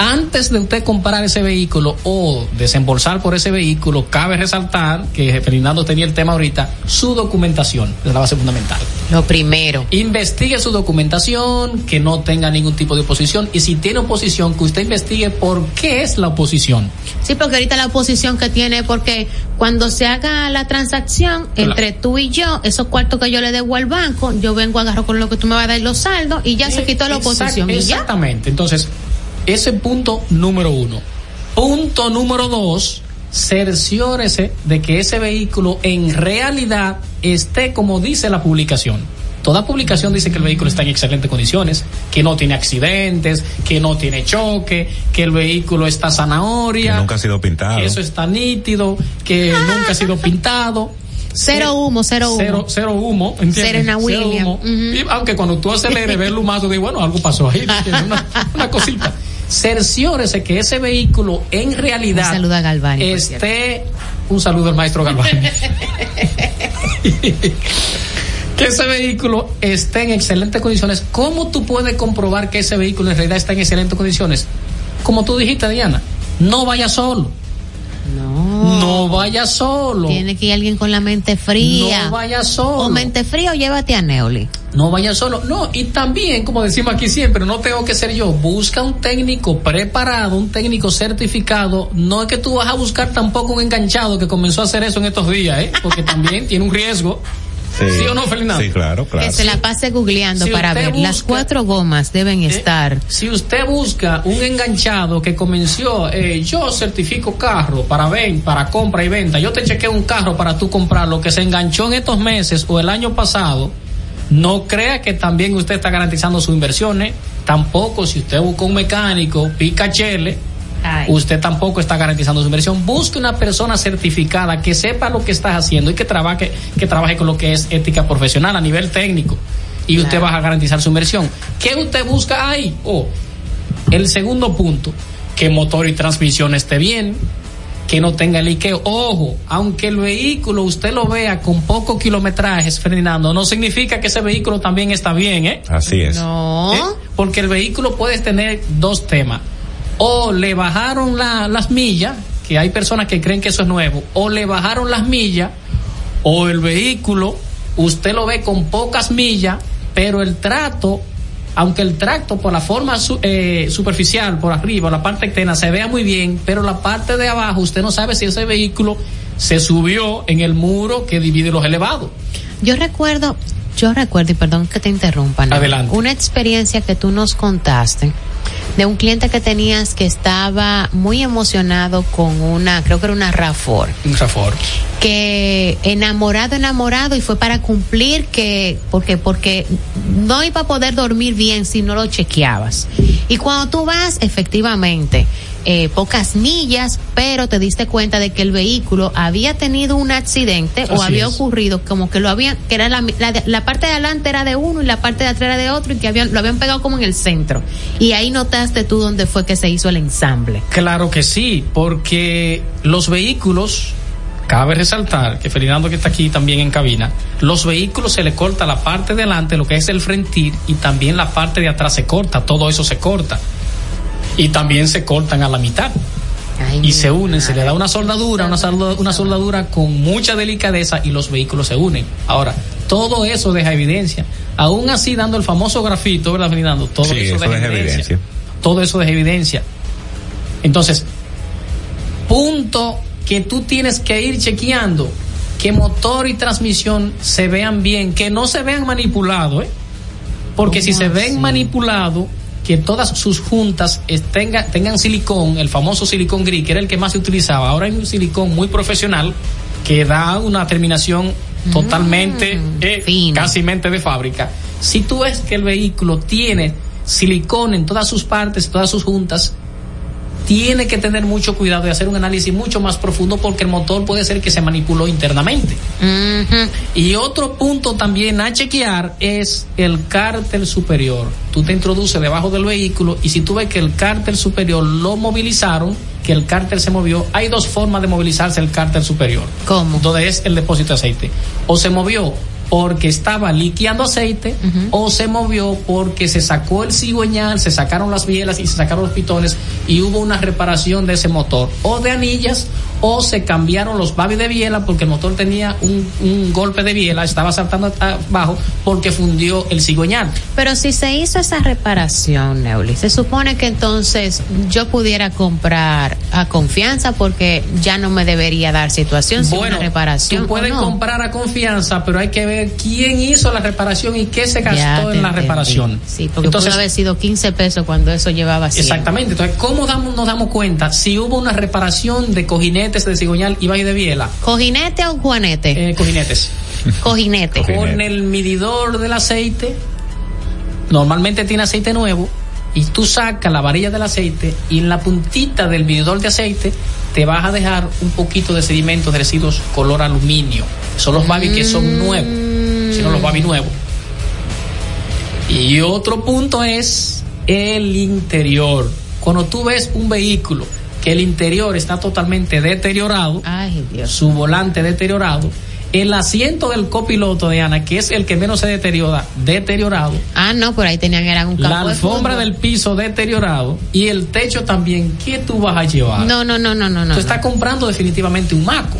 antes de usted comprar ese vehículo o desembolsar por ese vehículo, cabe resaltar que Fernando tenía el tema ahorita, su documentación es la base fundamental. Lo primero. Investigue su documentación, que no tenga ningún tipo de oposición y si tiene oposición, que usted investigue por qué es la oposición. Sí, porque ahorita la oposición que tiene, porque cuando se haga la transacción entre tú y yo, esos cuartos que yo le debo al banco, yo vengo a agarrar con lo que tú me vas a dar los saldos y ya se quitó la oposición. Exactamente. Entonces, ese punto número uno. Punto número dos, cerciórese de que ese vehículo en realidad esté como dice la publicación. Toda publicación dice que el vehículo está en excelentes condiciones, que no tiene accidentes, que no tiene choque, que el vehículo está zanahoria. Que nunca ha sido pintado. Que eso está nítido, que nunca ha sido pintado. Cero humo, cero humo. Cero, humo, ¿entiendes? Cero William. aunque cuando tú aceleres, ves el humazo, digo, bueno, algo pasó ahí, una, una cosita cerciórese que ese vehículo en realidad un a Galvani, esté un saludo al maestro Galvani. Que ese vehículo esté en excelentes condiciones. ¿cómo tú puedes comprobar que ese vehículo en realidad está en excelentes condiciones? como tú dijiste Diana no vaya solo no. No vaya solo. Tiene que ir alguien con la mente fría. No vaya solo. O mente fría o llévate a Neoli. No vaya solo. No, y también, como decimos aquí siempre, no tengo que ser yo. Busca un técnico preparado, un técnico certificado. No es que tú vas a buscar tampoco un enganchado que comenzó a hacer eso en estos días, ¿eh? Porque también tiene un riesgo. Sí, o no, Fernando? Sí, claro, claro. Que se la pase googleando para ver. Las cuatro gomas deben eh, estar. Si usted busca un enganchado que comenzó, eh, yo certifico carro para ven, para compra y venta. Yo te chequeo un carro para tú comprarlo que se enganchó en estos meses o el año pasado. No crea que también usted está garantizando sus inversiones. Tampoco si usted busca un mecánico, pica chele usted tampoco está garantizando su inversión. Busque una persona certificada que sepa lo que estás haciendo y que trabaje, que trabaje con lo que es ética profesional a nivel técnico. Y usted va a garantizar su inversión. ¿Qué usted busca ahí? Oh, El segundo punto, que motor y transmisión esté bien, que no tenga liqueo. Ojo, aunque el vehículo usted lo vea con poco kilometrajes, Fernando, no significa que ese vehículo también está bien, ¿eh? Así es. No. ¿Eh? Porque el vehículo puede tener dos temas. O le bajaron la- las millas, que hay personas que creen que eso es nuevo, o le bajaron las millas, o el vehículo, usted lo ve con pocas millas, pero el trato, aunque el tracto por la forma su- eh, superficial, por arriba, la parte externa, se vea muy bien, pero la parte de abajo, usted no sabe si ese vehículo se subió en el muro que divide los elevados. Yo recuerdo, yo recuerdo, y perdón que te interrumpa, ¿no? Adelante. una experiencia que tú nos contaste de un cliente que tenías que estaba muy emocionado con una, creo que era una RAFOR, Un Rafor. que enamorado, enamorado y fue para cumplir que, porque, porque no iba a poder dormir bien si no lo chequeabas. Y cuando tú vas, efectivamente, eh, pocas millas, pero te diste cuenta de que el vehículo había tenido un accidente o había es. ocurrido como que lo habían, que era la, la, la parte de adelante era de uno y la parte de atrás era de otro y que habían, lo habían pegado como en el centro. Y ahí notaste tú dónde fue que se hizo el ensamble. Claro que sí, porque los vehículos, cabe resaltar que Ferdinando que está aquí también en cabina, los vehículos se le corta la parte de adelante, lo que es el frentir, y también la parte de atrás se corta, todo eso se corta. Y también se cortan a la mitad. y se unen, se le da una soldadura, una soldadura, una soldadura con mucha delicadeza y los vehículos se unen. Ahora, todo eso deja evidencia. Aún así, dando el famoso grafito, ¿verdad, Ferdinando? Todo Sí, eso, eso deja deja evidencia. evidencia. Todo eso deja evidencia. Entonces, punto que tú tienes que ir chequeando que motor y transmisión se vean bien, que no se vean manipulados, ¿eh? Porque si se ven manipulados, que todas sus juntas tenga- tengan silicón, el famoso silicón gris, que era el que más se utilizaba. Ahora hay un silicón muy profesional que da una terminación totalmente, eh, casi mente de fábrica. Si tú ves que el vehículo tiene silicón en todas sus partes, todas sus juntas, tiene que tener mucho cuidado de hacer un análisis mucho más profundo porque el motor puede ser que se manipuló internamente. Y otro punto también a chequear es el cárter superior. Tú te introduces debajo del vehículo y si tú ves que el cárter superior lo movilizaron, que el cárter se movió, hay dos formas de movilizarse el cárter superior. ¿Cómo? Donde es el depósito de aceite. O se movió porque estaba liqueando aceite o se movió porque se sacó el cigüeñal, se sacaron las bielas y se sacaron los pitones y hubo una reparación de ese motor o de anillas o se cambiaron los babis de biela porque el motor tenía un, un golpe de biela, estaba saltando abajo porque fundió el cigüeñal. Pero si se hizo esa reparación, Neuli, se supone que entonces yo pudiera comprar a confianza porque ya no me debería dar situación si Bueno, una reparación. tú puedes o no. comprar a confianza, pero hay que ver quién hizo la reparación y qué se gastó en la reparación. Sí, porque Entonces, pudo haber sido 15 pesos cuando eso llevaba 100. Exactamente. Entonces, ¿cómo damos, nos damos cuenta si hubo una reparación de cojinetes de cigüeñal y valle de biela? ¿Cojinete o juanete? Eh, cojinetes. Cojinete. Con el medidor del aceite, normalmente tiene aceite nuevo, y tú sacas la varilla del aceite y en la puntita del medidor de aceite te vas a dejar un poquito de sedimentos de residuos color aluminio. Son los babis que son nuevos, sino los babis nuevos. Y otro punto es el interior. Cuando tú ves un vehículo que el interior está totalmente deteriorado, su volante deteriorado, el asiento del copiloto de Ana, que es el que menos se deteriora, deteriorado, Ah, no, por ahí tenían, eran un la campo de alfombra del piso deteriorado y el techo también, ¿qué tú vas a llevar? No, no, no, no, no. no Tú estás comprando definitivamente un maco.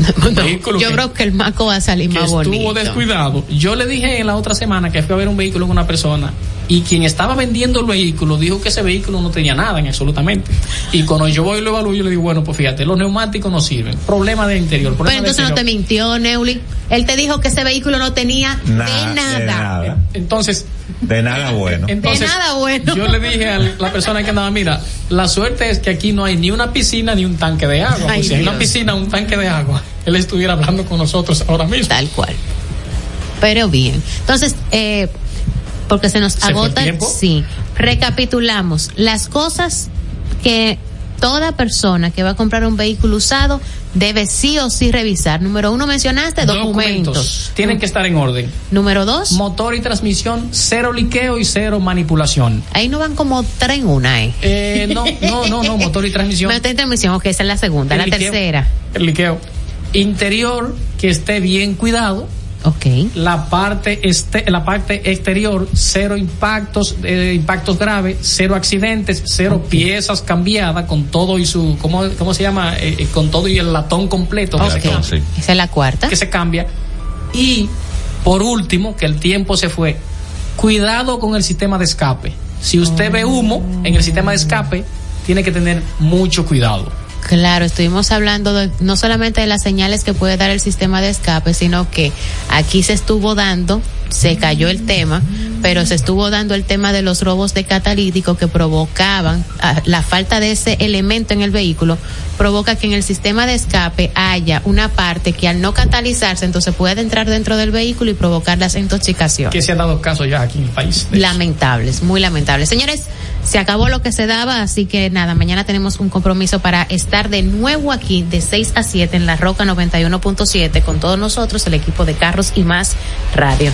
Vehículo Yo que- creo que el maco va a salir que más estuvo bonito. descuidado. Yo le dije en la otra semana que fui a ver un vehículo con una persona y quien estaba vendiendo el vehículo dijo que ese vehículo no tenía nada en absolutamente. Y cuando yo voy y lo evalúo, yo le digo, bueno, pues fíjate, los neumáticos no sirven. Problema de interior. Pero Problema de entonces no te mintió, Neuli. Él te dijo que ese vehículo no tenía de nada. Entonces, De nada bueno. entonces de nada bueno. yo le dije a la persona que andaba, mira, la suerte es que aquí no hay ni una piscina ni un tanque de agua. Ay, Pues si hay una piscina, un tanque de agua, él estuviera hablando con nosotros ahora mismo. Tal cual. Pero bien. Entonces, eh, porque se nos ¿Se fue el agota. tiempo? Sí. Recapitulamos. Las cosas que toda persona que va a comprar un vehículo usado debe sí o sí revisar. Número uno, mencionaste documentos. Tienen que estar en orden. Número dos. Motor y transmisión, cero liqueo y cero manipulación. Ahí no van como tres en una, ¿eh? eh no, no, no, no, motor y transmisión. Motor y transmisión, ok, esa es la segunda. la tercera. El liqueo. Interior, que esté bien cuidado Okay. La parte este, la parte exterior, cero impactos, eh, impactos graves, cero accidentes, cero piezas cambiadas con todo y su, ¿cómo, cómo se llama? Eh, eh, con todo y el latón completo. Okay. Esa es la cuarta. Que se cambia. Y por último, que el tiempo se fue, cuidado con el sistema de escape. Si usted ve humo en el sistema de escape, tiene que tener mucho cuidado. Claro, estuvimos hablando de, no solamente de las señales que puede dar el sistema de escape, sino que aquí se estuvo dando, se cayó el tema, pero se estuvo dando el tema de los robos de catalítico que provocaban ah, la falta de ese elemento en el vehículo provoca que en el sistema de escape haya una parte que al no catalizarse entonces puede entrar dentro del vehículo y provocar las intoxicaciones. Que se han dado casos ya aquí en el país. Lamentables, muy lamentables. Señores, se acabó lo que se daba, así que nada, mañana tenemos un compromiso para estar de nuevo aquí de 6 a 7 en la Roca 91.7 con todos nosotros, el equipo de Carros y Más Radio.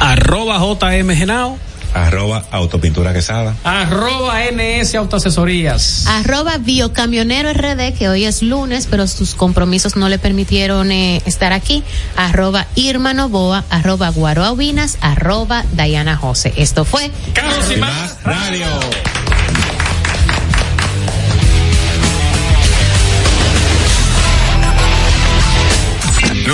Arroba JM Genao Arroba Autopintura Quesada. Arroba NS Autoasesorías. Arroba Biocamionero RD, que hoy es lunes, pero sus compromisos no le permitieron eh, estar aquí. Arroba Irma Novoa, arroba Guaroaubinas, arroba Diana Jose. Esto fue Carlos y Más Radio.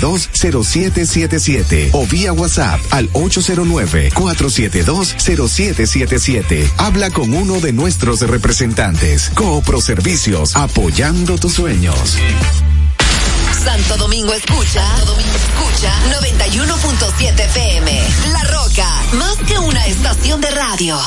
0777 o vía WhatsApp al 809 472 0777 Habla con uno de nuestros representantes. Coopro Servicios, apoyando tus sueños. Santo Domingo escucha, escucha 91.7 FM. La Roca, más que una estación de radio.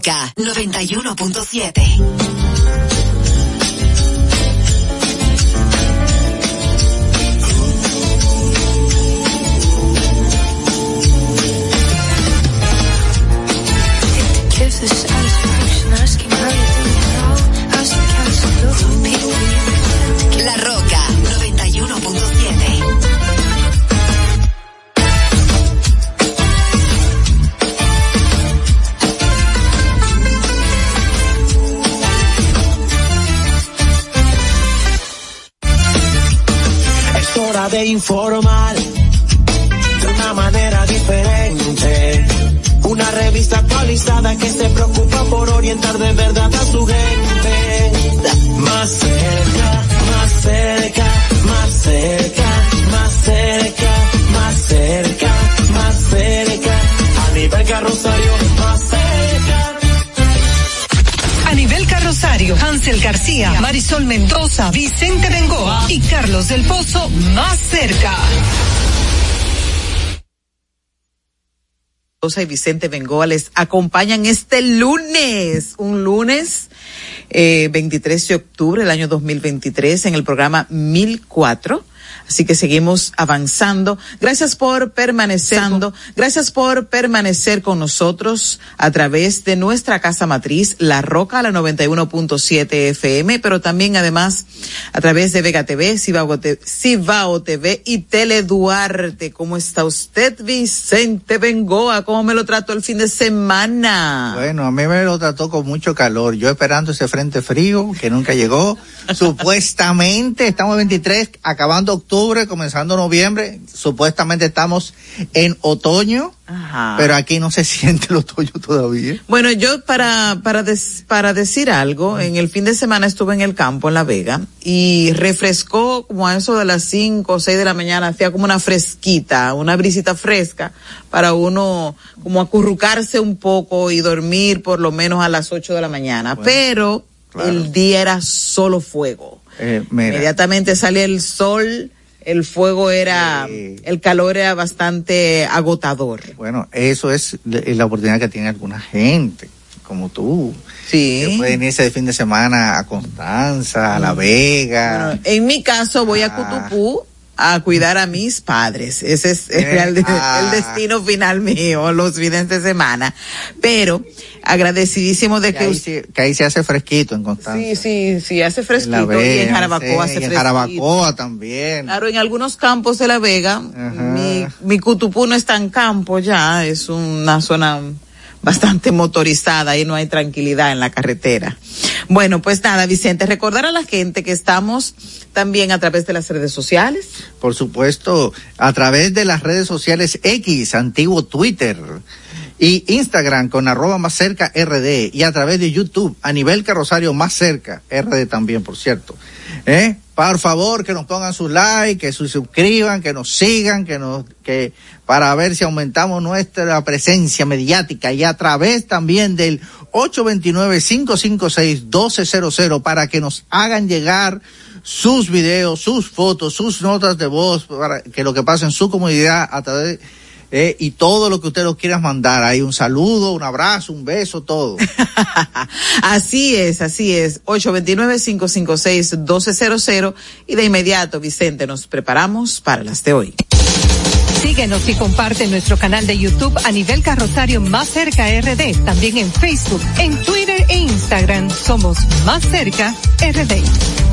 Roca 91.7. informar de una manera diferente. Una revista actualizada que se preocupa por orientar de verdad a su gente. Más cerca, más cerca, Hansel García, Marisol Mendoza, Vicente Bengoa y Carlos del Pozo más cerca. Y Vicente Bengoa les acompañan este lunes, un lunes eh, 23 de octubre del año 2023 en el programa 1004. Así que seguimos avanzando. Gracias por permanecer, gracias por permanecer con nosotros a través de nuestra casa matriz, La Roca, la 91.7 FM, pero también además a través de Vega TV, Cibao TV, Cibao TV y Tele Duarte. ¿Cómo está usted, Vicente Bengoa? ¿Cómo me lo trató el fin de semana? Bueno, a mí me lo trató con mucho calor. Yo esperando ese frente frío que nunca llegó. Supuestamente estamos 23, acabando octubre, comenzando noviembre. Supuestamente estamos en otoño. Ajá. Pero aquí no se siente el otoño todavía. Bueno, yo para, para, des- para decir algo, en el fin de semana estuve en el campo en La Vega y refrescó como a eso de las 5 o 6 de la mañana, hacía como una fresquita, una brisita fresca para uno como acurrucarse un poco y dormir por lo menos a las 8 de la mañana. Pero el día era solo fuego. Eh, Inmediatamente salía el sol, el fuego era, el calor era bastante agotador. bueno, eso es la oportunidad que tiene alguna gente, como tú. Sí. Que pueden irse de fin de semana a Constanza, a La Vega. Bueno, en mi caso voy a Ah. Cutupú a cuidar a mis padres. Ese es el, Eh, el- ah. el destino final mío, los fines de semana. Pero agradecidísimo de que, que ahí, usted... que ahí se hace fresquito en Constanza. Sí, sí, sí, hace En fresquito y en Jarabacoa sí, hace y en. Jarabacoa también. Claro, en algunos campos de La Vega, mi, mi Cutupú no es tan campo ya, es una zona bastante motorizada y no hay tranquilidad en la carretera. Bueno, pues nada, Vicente, recordar a la gente que estamos también a través de las redes sociales. Por supuesto, a través de las redes sociales X, antiguo Twitter, y Instagram con arroba más cerca RD, y a través de YouTube, a nivel carrosario más cerca, RD también, por cierto. ¿Eh? Por favor, que nos pongan sus likes, que se suscriban, que nos sigan, que nos, que, para ver si aumentamos nuestra presencia mediática y a través también del 829-556-1200 para que nos hagan llegar sus videos, sus fotos, sus notas de voz, para que lo que pasa en su comunidad a través eh, y todo lo que usted nos quiera mandar. Hay un saludo, un abrazo, un beso, todo. Así es, así es. 829-556-1200 y de inmediato, Vicente, nos preparamos para las de hoy. Síguenos y comparte nuestro canal de YouTube a nivel carrosario Más Cerca RD. También en Facebook, en Twitter e Instagram somos Más Cerca RD.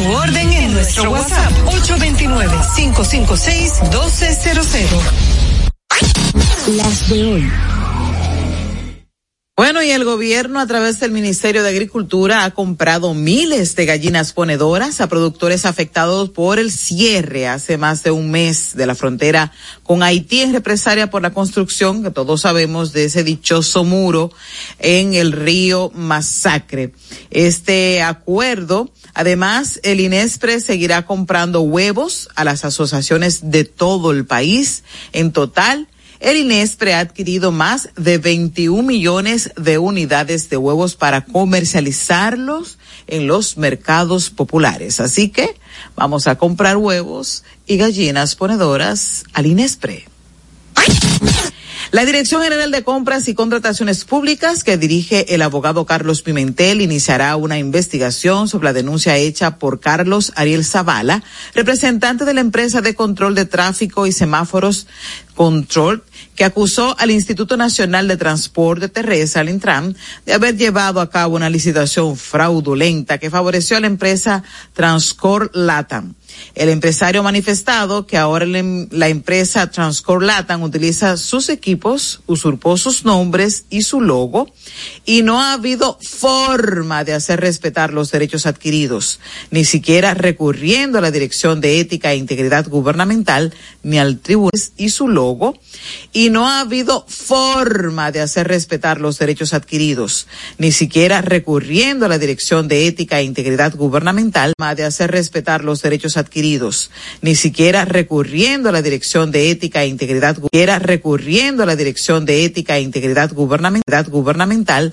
Tu orden en nuestro WhatsApp 829-556-1200. Las de hoy. Bueno, y el gobierno a través del Ministerio de Agricultura ha comprado miles de gallinas ponedoras a productores afectados por el cierre hace más de un mes de la frontera con Haití en represalia por la construcción, que todos sabemos, de ese dichoso muro en el río Masacre. Este acuerdo, además, el INESPRE seguirá comprando huevos a las asociaciones de todo el país. En total, el INESPRE ha adquirido más de 21 millones de unidades de huevos para comercializarlos en los mercados populares. Así que vamos a comprar huevos y gallinas ponedoras al INESPRE. La Dirección General de Compras y Contrataciones Públicas, que dirige el abogado Carlos Pimentel, iniciará una investigación sobre la denuncia hecha por Carlos Ariel Zavala, representante de la empresa de control de tráfico y semáforos Control, que acusó al Instituto Nacional de Transporte Terrestre, al Intram, de haber llevado a cabo una licitación fraudulenta que favoreció a la empresa Transcor Latam. El empresario manifestado que ahora la empresa Transcor Latam utiliza sus equipos, usurpó sus nombres y su logo y no ha habido forma de hacer respetar los derechos adquiridos, ni siquiera recurriendo a la Dirección de Ética e Integridad Gubernamental ni al tribunal y su logo y no ha habido forma de hacer respetar los derechos adquiridos, ni siquiera recurriendo a la Dirección de Ética e Integridad Gubernamental de hacer respetar los derechos adquiridos, ni siquiera recurriendo a la Dirección de Ética e Integridad, siquiera recurriendo a la Dirección de Ética e Integridad Gubernamental, gubernamental